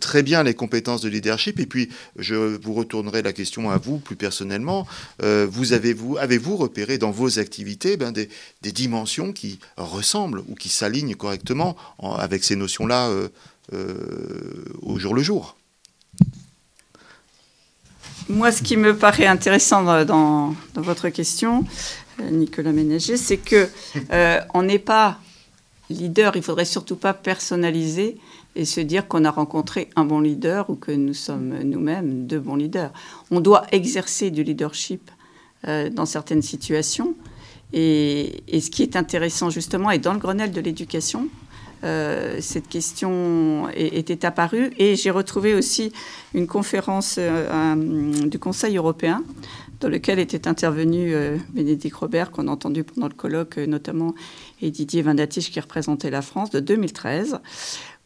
très bien les compétences de leadership? Et puis, je vous retournerai la question à vous plus personnellement. vous avez-vous repéré dans vos activités ben, des, des dimensions qui ressemblent ou qui s'alignent correctement avec ces notions-là euh, euh, au jour le jour. Moi, ce qui me paraît intéressant dans, votre question, euh, Nicolas Ménager, c'est que on n'est pas leader. Il faudrait surtout pas personnaliser et se dire qu'on a rencontré un bon leader ou que nous sommes nous-mêmes de bons leaders. On doit exercer du leadership dans certaines situations. Et, ce qui est intéressant justement, et dans le Grenelle de l'éducation, euh, cette question était apparue. Et j'ai retrouvé aussi une conférence euh, du Conseil européen dans lequel était intervenu euh, Bénédicte Robert, qu'on a entendu pendant le colloque notamment, et Didier Vindatich qui représentait la France de 2013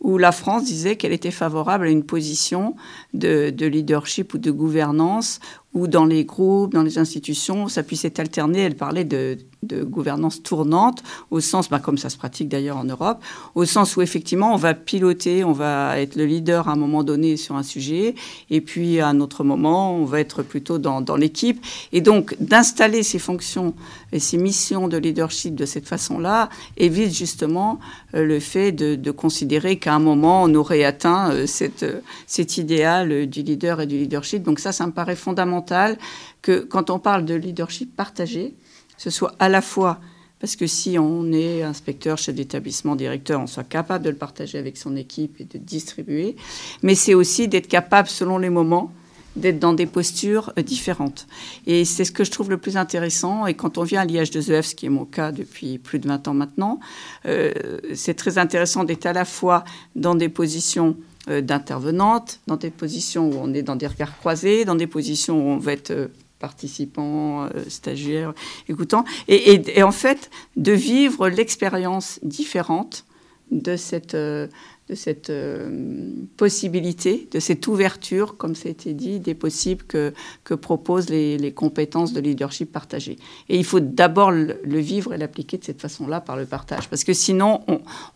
où la France disait qu'elle était favorable à une position de, leadership ou de gouvernance, où dans les groupes, dans les institutions, ça puisse être alterné. Elle parlait de, de gouvernance tournante, au sens, bah, comme ça se pratique d'ailleurs en Europe, au sens où effectivement on va piloter, on va être le leader à un moment donné sur un sujet, et puis à un autre moment on va être plutôt dans, l'équipe. Et donc d'installer ces fonctions et ces missions de leadership de cette façon-là évite justement euh, le fait de, considérer qu'à un moment on aurait atteint euh, euh, cet idéal du leader et du leadership. Donc ça, ça me paraît fondamental que quand on parle de leadership partagé, ce soit à la fois parce que si on est inspecteur, chef d'établissement, directeur, on soit capable de le partager avec son équipe et de distribuer, mais c'est aussi d'être capable, selon les moments, d'être dans des postures euh, différentes. Et c'est ce que je trouve le plus intéressant. Et quand on vient à l'IH2EF, ce qui est mon cas depuis plus de 20 ans maintenant, euh, c'est très intéressant d'être à la fois dans des positions euh, d'intervenante, dans des positions où on est dans des regards croisés, dans des positions où on va être participant, euh, stagiaire, écoutant, et, en fait de vivre l'expérience différente de cette, euh, de cette euh, possibilité, de cette ouverture, comme ça a été dit, des possibles que, que proposent les, compétences de leadership partagées. Et il faut d'abord le, vivre et l'appliquer de cette façon-là par le partage, parce que sinon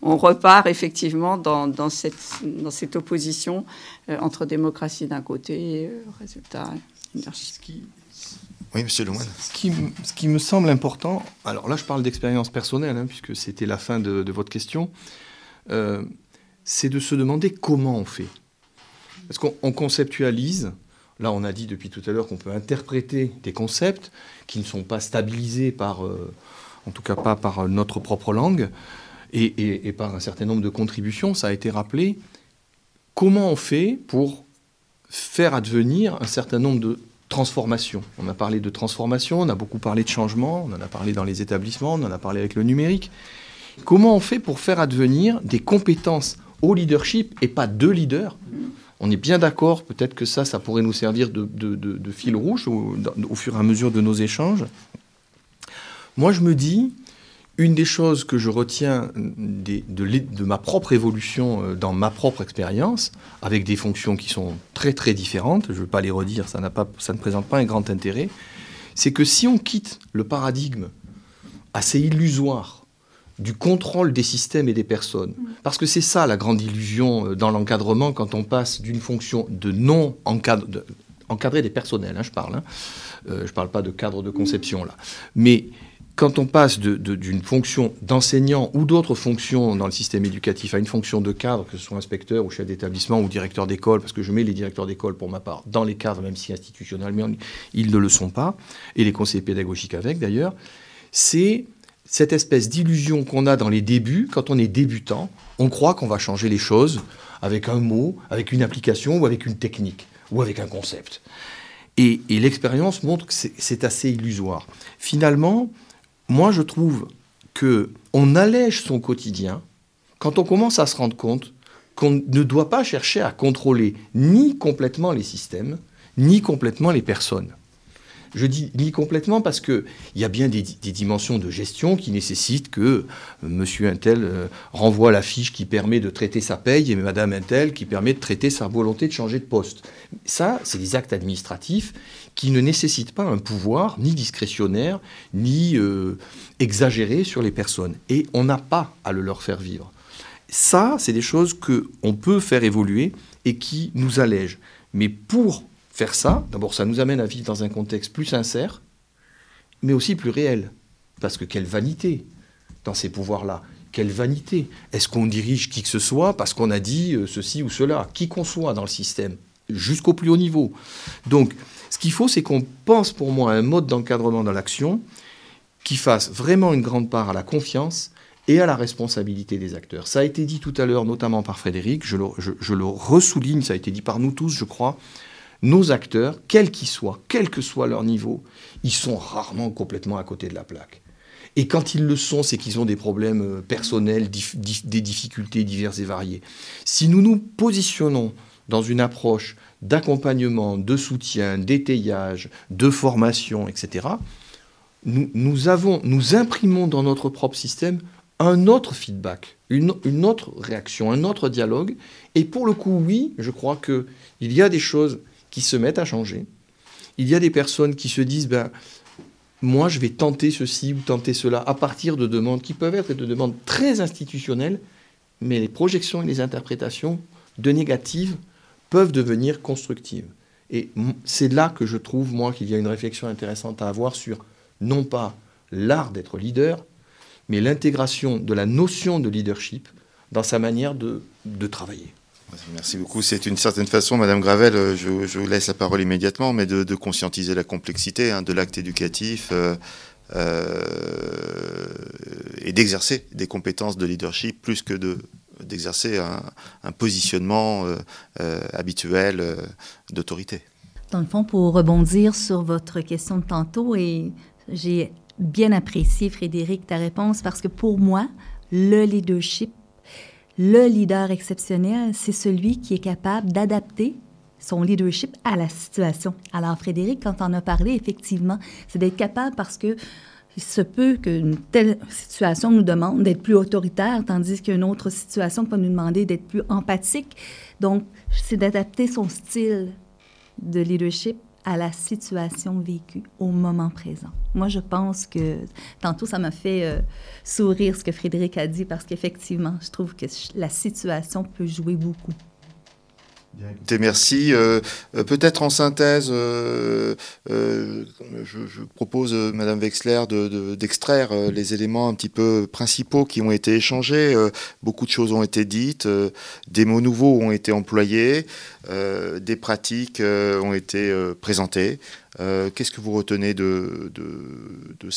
on, repart effectivement dans, cette, dans cette opposition entre démocratie d'un côté et résultat leadership. Oui, monsieur Lemoine. Ce qui, ce qui, me semble important, alors là je parle d'expérience personnelle, hein, puisque c'était la fin de, votre question, euh, c'est de se demander comment on fait. Parce qu'on conceptualise, là on a dit depuis tout à l'heure qu'on peut interpréter des concepts qui ne sont pas stabilisés par, euh, en tout cas pas par notre propre langue, et par un certain nombre de contributions, ça a été rappelé. Comment on fait pour faire advenir un certain nombre de transformation. On a parlé de transformation, on a beaucoup parlé de changement, on en a parlé dans les établissements, on en a parlé avec le numérique. Comment on fait pour faire advenir des compétences au leadership et pas de leaders On est bien d'accord, peut-être que ça, ça pourrait nous servir de, fil rouge au, fur et à mesure de nos échanges. Moi, je me dis, une des choses que je retiens des, de, de, ma propre évolution euh, dans ma propre expérience, avec des fonctions qui sont très très différentes, je ne veux pas les redire, ça, pas, ça ne présente pas un grand intérêt, c'est que si on quitte le paradigme assez illusoire du contrôle des systèmes et des personnes, parce que c'est ça la grande illusion euh, dans l'encadrement quand on passe d'une fonction de non encadre, encadrer des personnels, hein, je parle, hein, euh, je ne parle pas de cadre de conception là, mais quand on passe d'une fonction d'enseignant ou d'autres fonctions dans le système éducatif à une fonction de cadre, que ce soit inspecteur ou chef d'établissement ou directeur d'école, parce que je mets les directeurs d'école pour ma part dans les cadres, même si institutionnellement ils ne le sont pas, et les conseillers pédagogiques avec d'ailleurs, c'est cette espèce d'illusion qu'on a dans les débuts, quand on est débutant, on croit qu'on va changer les choses avec un mot, avec une application ou avec une technique ou avec un concept. Et l'expérience montre que c'est assez illusoire. Finalement, moi je trouve que on allège son quotidien quand on commence à se rendre compte qu'on ne doit pas chercher à contrôler ni complètement les systèmes, ni complètement les personnes. Je dis ni complètement parce qu'il y a bien des, dimensions de gestion qui nécessitent que euh, monsieur Intel euh, renvoie la fiche qui permet de traiter sa paye et madame Intel qui permet de traiter sa volonté de changer de poste. Ça, c'est des actes administratifs qui ne nécessitent pas un pouvoir ni discrétionnaire, ni euh, exagéré sur les personnes. Et on n'a pas à le leur faire vivre. Ça, c'est des choses qu'on peut faire évoluer et qui nous allègent. Mais pour faire ça, d'abord, ça nous amène à vivre dans un contexte plus sincère, mais aussi plus réel. Parce que quelle vanité dans ces pouvoirs-là. Quelle vanité. Est-ce qu'on dirige qui que ce soit parce qu'on a dit euh, ceci ou cela? Qui qu'on soit dans le système, jusqu'au plus haut niveau. Donc, ce qu'il faut, c'est qu'on pense pour moi à un mode d'encadrement dans l'action qui fasse vraiment une grande part à la confiance et à la responsabilité des acteurs. Ça a été dit tout à l'heure, notamment par Frédéric, je le, je, le ressouligne, ça a été dit par nous tous, je crois, nos acteurs, quels qu'ils soient, quel que soit leur niveau, ils sont rarement complètement à côté de la plaque. Et quand ils le sont, c'est qu'ils ont des problèmes euh, personnels, des difficultés diverses et variées. Si nous nous positionnons dans une approche d'accompagnement, de soutien, d'étayage, de formation, etc., nous, imprimons dans notre propre système un autre feedback, une, une, autre réaction, un autre dialogue. Et pour le coup, oui, je crois qu'il y a des choses qui se mettent à changer. Il y a des personnes qui se disent, ben, moi, je vais tenter ceci ou tenter cela à partir de demandes qui peuvent être de demandes très institutionnelles, mais les projections et les interprétations de négatives peuvent devenir constructives. Et c'est là que je trouve, moi, qu'il y a une réflexion intéressante à avoir sur, non pas l'art d'être leader, mais l'intégration de la notion de leadership dans sa manière de, travailler. Merci beaucoup. C'est une certaine façon, Madame Gravel, euh, je, vous laisse la parole immédiatement, mais de, conscientiser la complexité hein, de l'acte éducatif euh, euh, et d'exercer des compétences de leadership plus que d'exercer un, positionnement habituel d'autorité. Dans le fond, pour rebondir sur votre question de tantôt, et j'ai bien apprécié, Frédéric, ta réponse, parce que pour moi, le leadership le leader exceptionnel, c'est celui qui est capable d'adapter son leadership à la situation. Alors, Frédéric, quand on a parlé, effectivement, c'est d'être capable parce que il se peut qu'une telle situation nous demande d'être plus autoritaire, tandis qu'une autre situation peut nous demander d'être plus empathique. Donc, c'est d'adapter son style de leadership à la situation vécue au moment présent. Moi, je pense que tantôt, ça m'a fait euh, sourire ce que Frédéric a dit parce qu'effectivement, je trouve que la situation peut jouer beaucoup merci. Euh, euh, peut-être en synthèse, euh, je, propose, Madame Wexler, d'extraire les éléments un petit peu principaux qui ont été échangés. beaucoup de choses ont été dites, des mots nouveaux ont été employés, des pratiques ont été présentées. Qu'est-ce que vous retenez de, de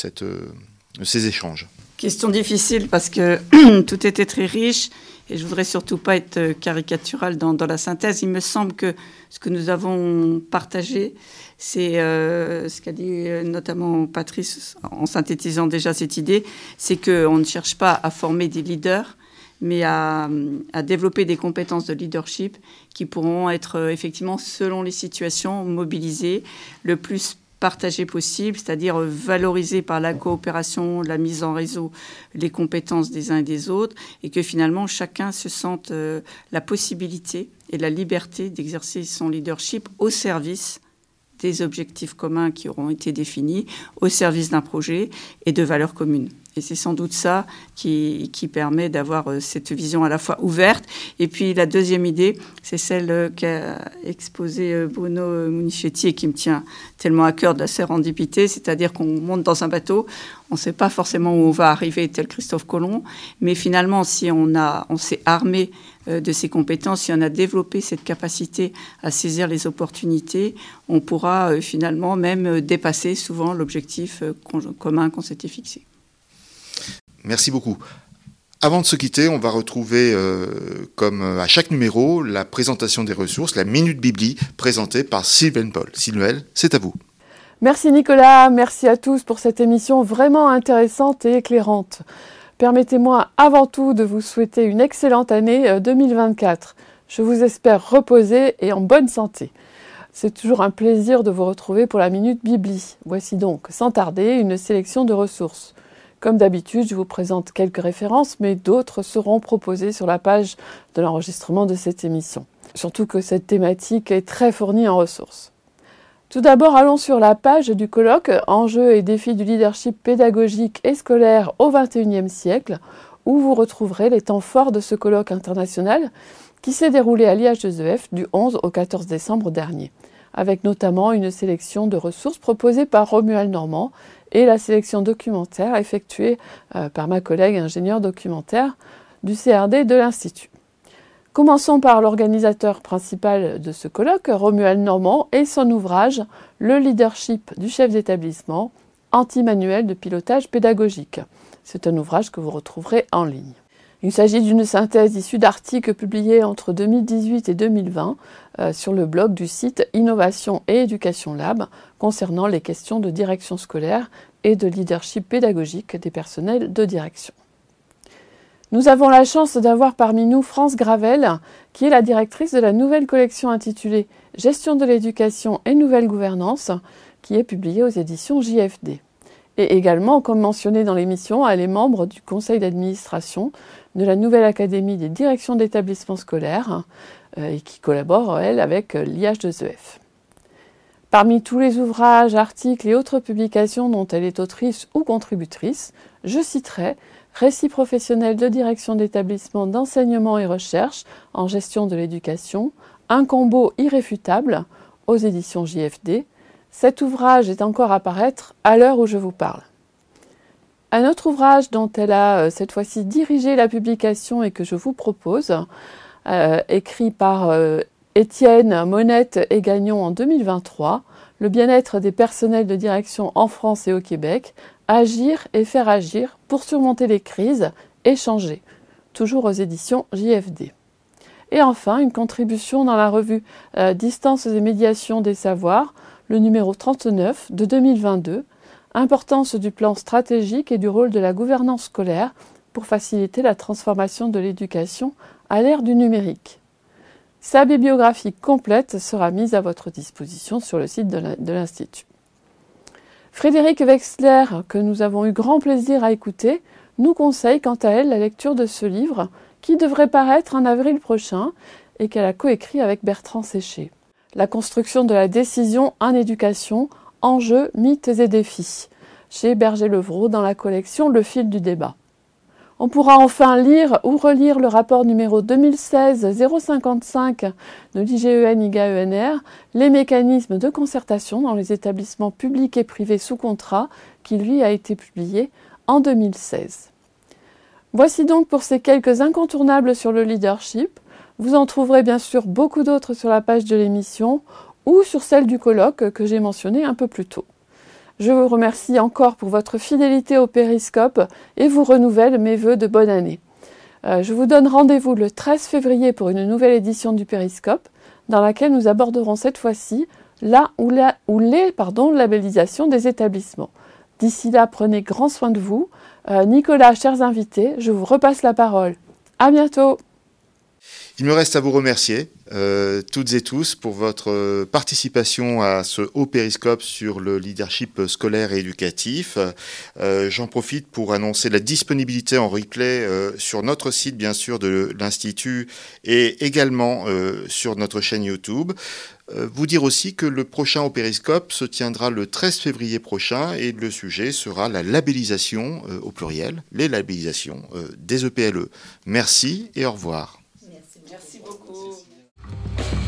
ces échanges? Question difficile parce que (clears throat) tout était très riche et je voudrais surtout pas être euh, caricatural dans, la synthèse. Il me semble que ce que nous avons partagé, c'est euh, ce qu'a dit euh, notamment Patrice en synthétisant déjà cette idée, c'est qu'on ne cherche pas à former des leaders, mais à, à, développer des compétences de leadership qui pourront être effectivement, selon les situations, mobilisées le plus partagé possible, c'est-à-dire valoriser par la coopération, la mise en réseau, les compétences des uns et des autres, et que finalement chacun se sente euh, la possibilité et la liberté d'exercer son leadership au service des objectifs communs qui auront été définis, au service d'un projet et de valeurs communes. Et c'est sans doute ça qui, permet d'avoir euh, cette vision à la fois ouverte. Et puis la deuxième idée, c'est celle euh, qu'a exposée euh, Bruno Munichetti et qui me tient tellement à cœur de la sérendipité, c'est-à-dire qu'on monte dans un bateau, on ne sait pas forcément où on va arriver, tel Christophe Colomb, mais finalement, si on s'est armé de ses compétences, si on a développé cette capacité à saisir les opportunités, on pourra finalement même dépasser souvent l'objectif commun qu'on s'était fixé. Merci beaucoup. Avant de se quitter, on va retrouver, euh, comme à chaque numéro, la présentation des ressources, la Minute Bibli, présentée par Sylvain Paul. Sylvain, c'est à vous. Merci Nicolas, merci à tous pour cette émission vraiment intéressante et éclairante. Permettez-moi avant tout de vous souhaiter une excellente année 2024. Euh, Je vous espère reposé et en bonne santé. C'est toujours un plaisir de vous retrouver pour la Minute Bibli. Voici donc, sans tarder, une sélection de ressources. Comme d'habitude, je vous présente quelques références, mais d'autres seront proposées sur la page de l'enregistrement de cette émission. Surtout que cette thématique est très fournie en ressources. Tout d'abord, allons sur la page du colloque Enjeux et défis du leadership pédagogique et scolaire au XXIe siècle, où vous retrouverez les temps forts de ce colloque international qui s'est déroulé à l'IH2EF du 11 au 14 décembre dernier, avec notamment une sélection de ressources proposées par Romuald Normand et la sélection documentaire effectuée euh, par ma collègue ingénieure documentaire du CRD de l'Institut. Commençons par l'organisateur principal de ce colloque, Romuald Normand, et son ouvrage Le leadership du chef d'établissement, anti-manuel de pilotage pédagogique. C'est un ouvrage que vous retrouverez en ligne. Il s'agit d'une synthèse issue d'articles publiés entre 2018 et 2020 euh, sur le blog du site Innovation et Éducation Lab concernant les questions de direction scolaire et de leadership pédagogique des personnels de direction. Nous avons la chance d'avoir parmi nous France Gravel, qui est la directrice de la nouvelle collection intitulée Gestion de l'éducation et nouvelle gouvernance, qui est publiée aux éditions JFD. Et également, comme mentionné dans l'émission, elle est membre du conseil d'administration de la nouvelle Académie des directions d'établissements scolaires euh, et qui collabore, elle, avec l'IH2EF. Parmi tous les ouvrages, articles et autres publications dont elle est autrice ou contributrice, je citerai Récits professionnels de direction d'établissement d'enseignement et recherche en gestion de l'éducation, un combo irréfutable aux éditions JFD. Cet ouvrage est encore à paraître à l'heure où je vous parle. Un autre ouvrage dont elle a euh, cette fois-ci dirigé la publication et que je vous propose, euh, écrit par euh, Étienne Monette et Gagnon en 2023, Le bien-être des personnels de direction en France et au Québec, agir et faire agir pour surmonter les crises et changer, toujours aux éditions JFD. Et enfin, une contribution dans la revue Distance et médiation des savoirs, le numéro 39 de 2022, Importance du plan stratégique et du rôle de la gouvernance scolaire pour faciliter la transformation de l'éducation à l'ère du numérique. Sa bibliographie complète sera mise à votre disposition sur le site de l'Institut. Frédéric Wexler, que nous avons eu grand plaisir à écouter, nous conseille quant à elle la lecture de ce livre qui devrait paraître en avril prochain et qu'elle a coécrit avec Bertrand Séché. La construction de la décision en éducation Enjeux, mythes et défis, chez Berger-Levrault dans la collection Le fil du débat. On pourra enfin lire ou relire le rapport numéro 2016-055 de l'IGEN-IGAENR, les mécanismes de concertation dans les établissements publics et privés sous contrat, qui lui a été publié en 2016. Voici donc pour ces quelques incontournables sur le leadership. Vous en trouverez bien sûr beaucoup d'autres sur la page de l'émission ou sur celle du colloque que j'ai mentionné un peu plus tôt. Je vous remercie encore pour votre fidélité au périscope et vous renouvelle mes voeux de bonne année. Euh, je vous donne rendez-vous le 13 février pour une nouvelle édition du périscope dans laquelle nous aborderons cette fois-ci la ou, la, les pardon, labellisations des établissements. D'ici là, prenez grand soin de vous. Euh, Nicolas, chers invités, je vous repasse la parole. À bientôt! Il me reste à vous remercier euh, toutes et tous pour votre euh, participation à ce haut périscope sur le leadership scolaire et éducatif. Euh, j'en profite pour annoncer la disponibilité en replay sur notre site bien sûr de l'Institut et également sur notre chaîne YouTube. Vous dire aussi que le prochain au périscope se tiendra le 13 février prochain et le sujet sera la labellisation au pluriel, les labellisations des EPLE. E. Merci et au revoir. Thank you.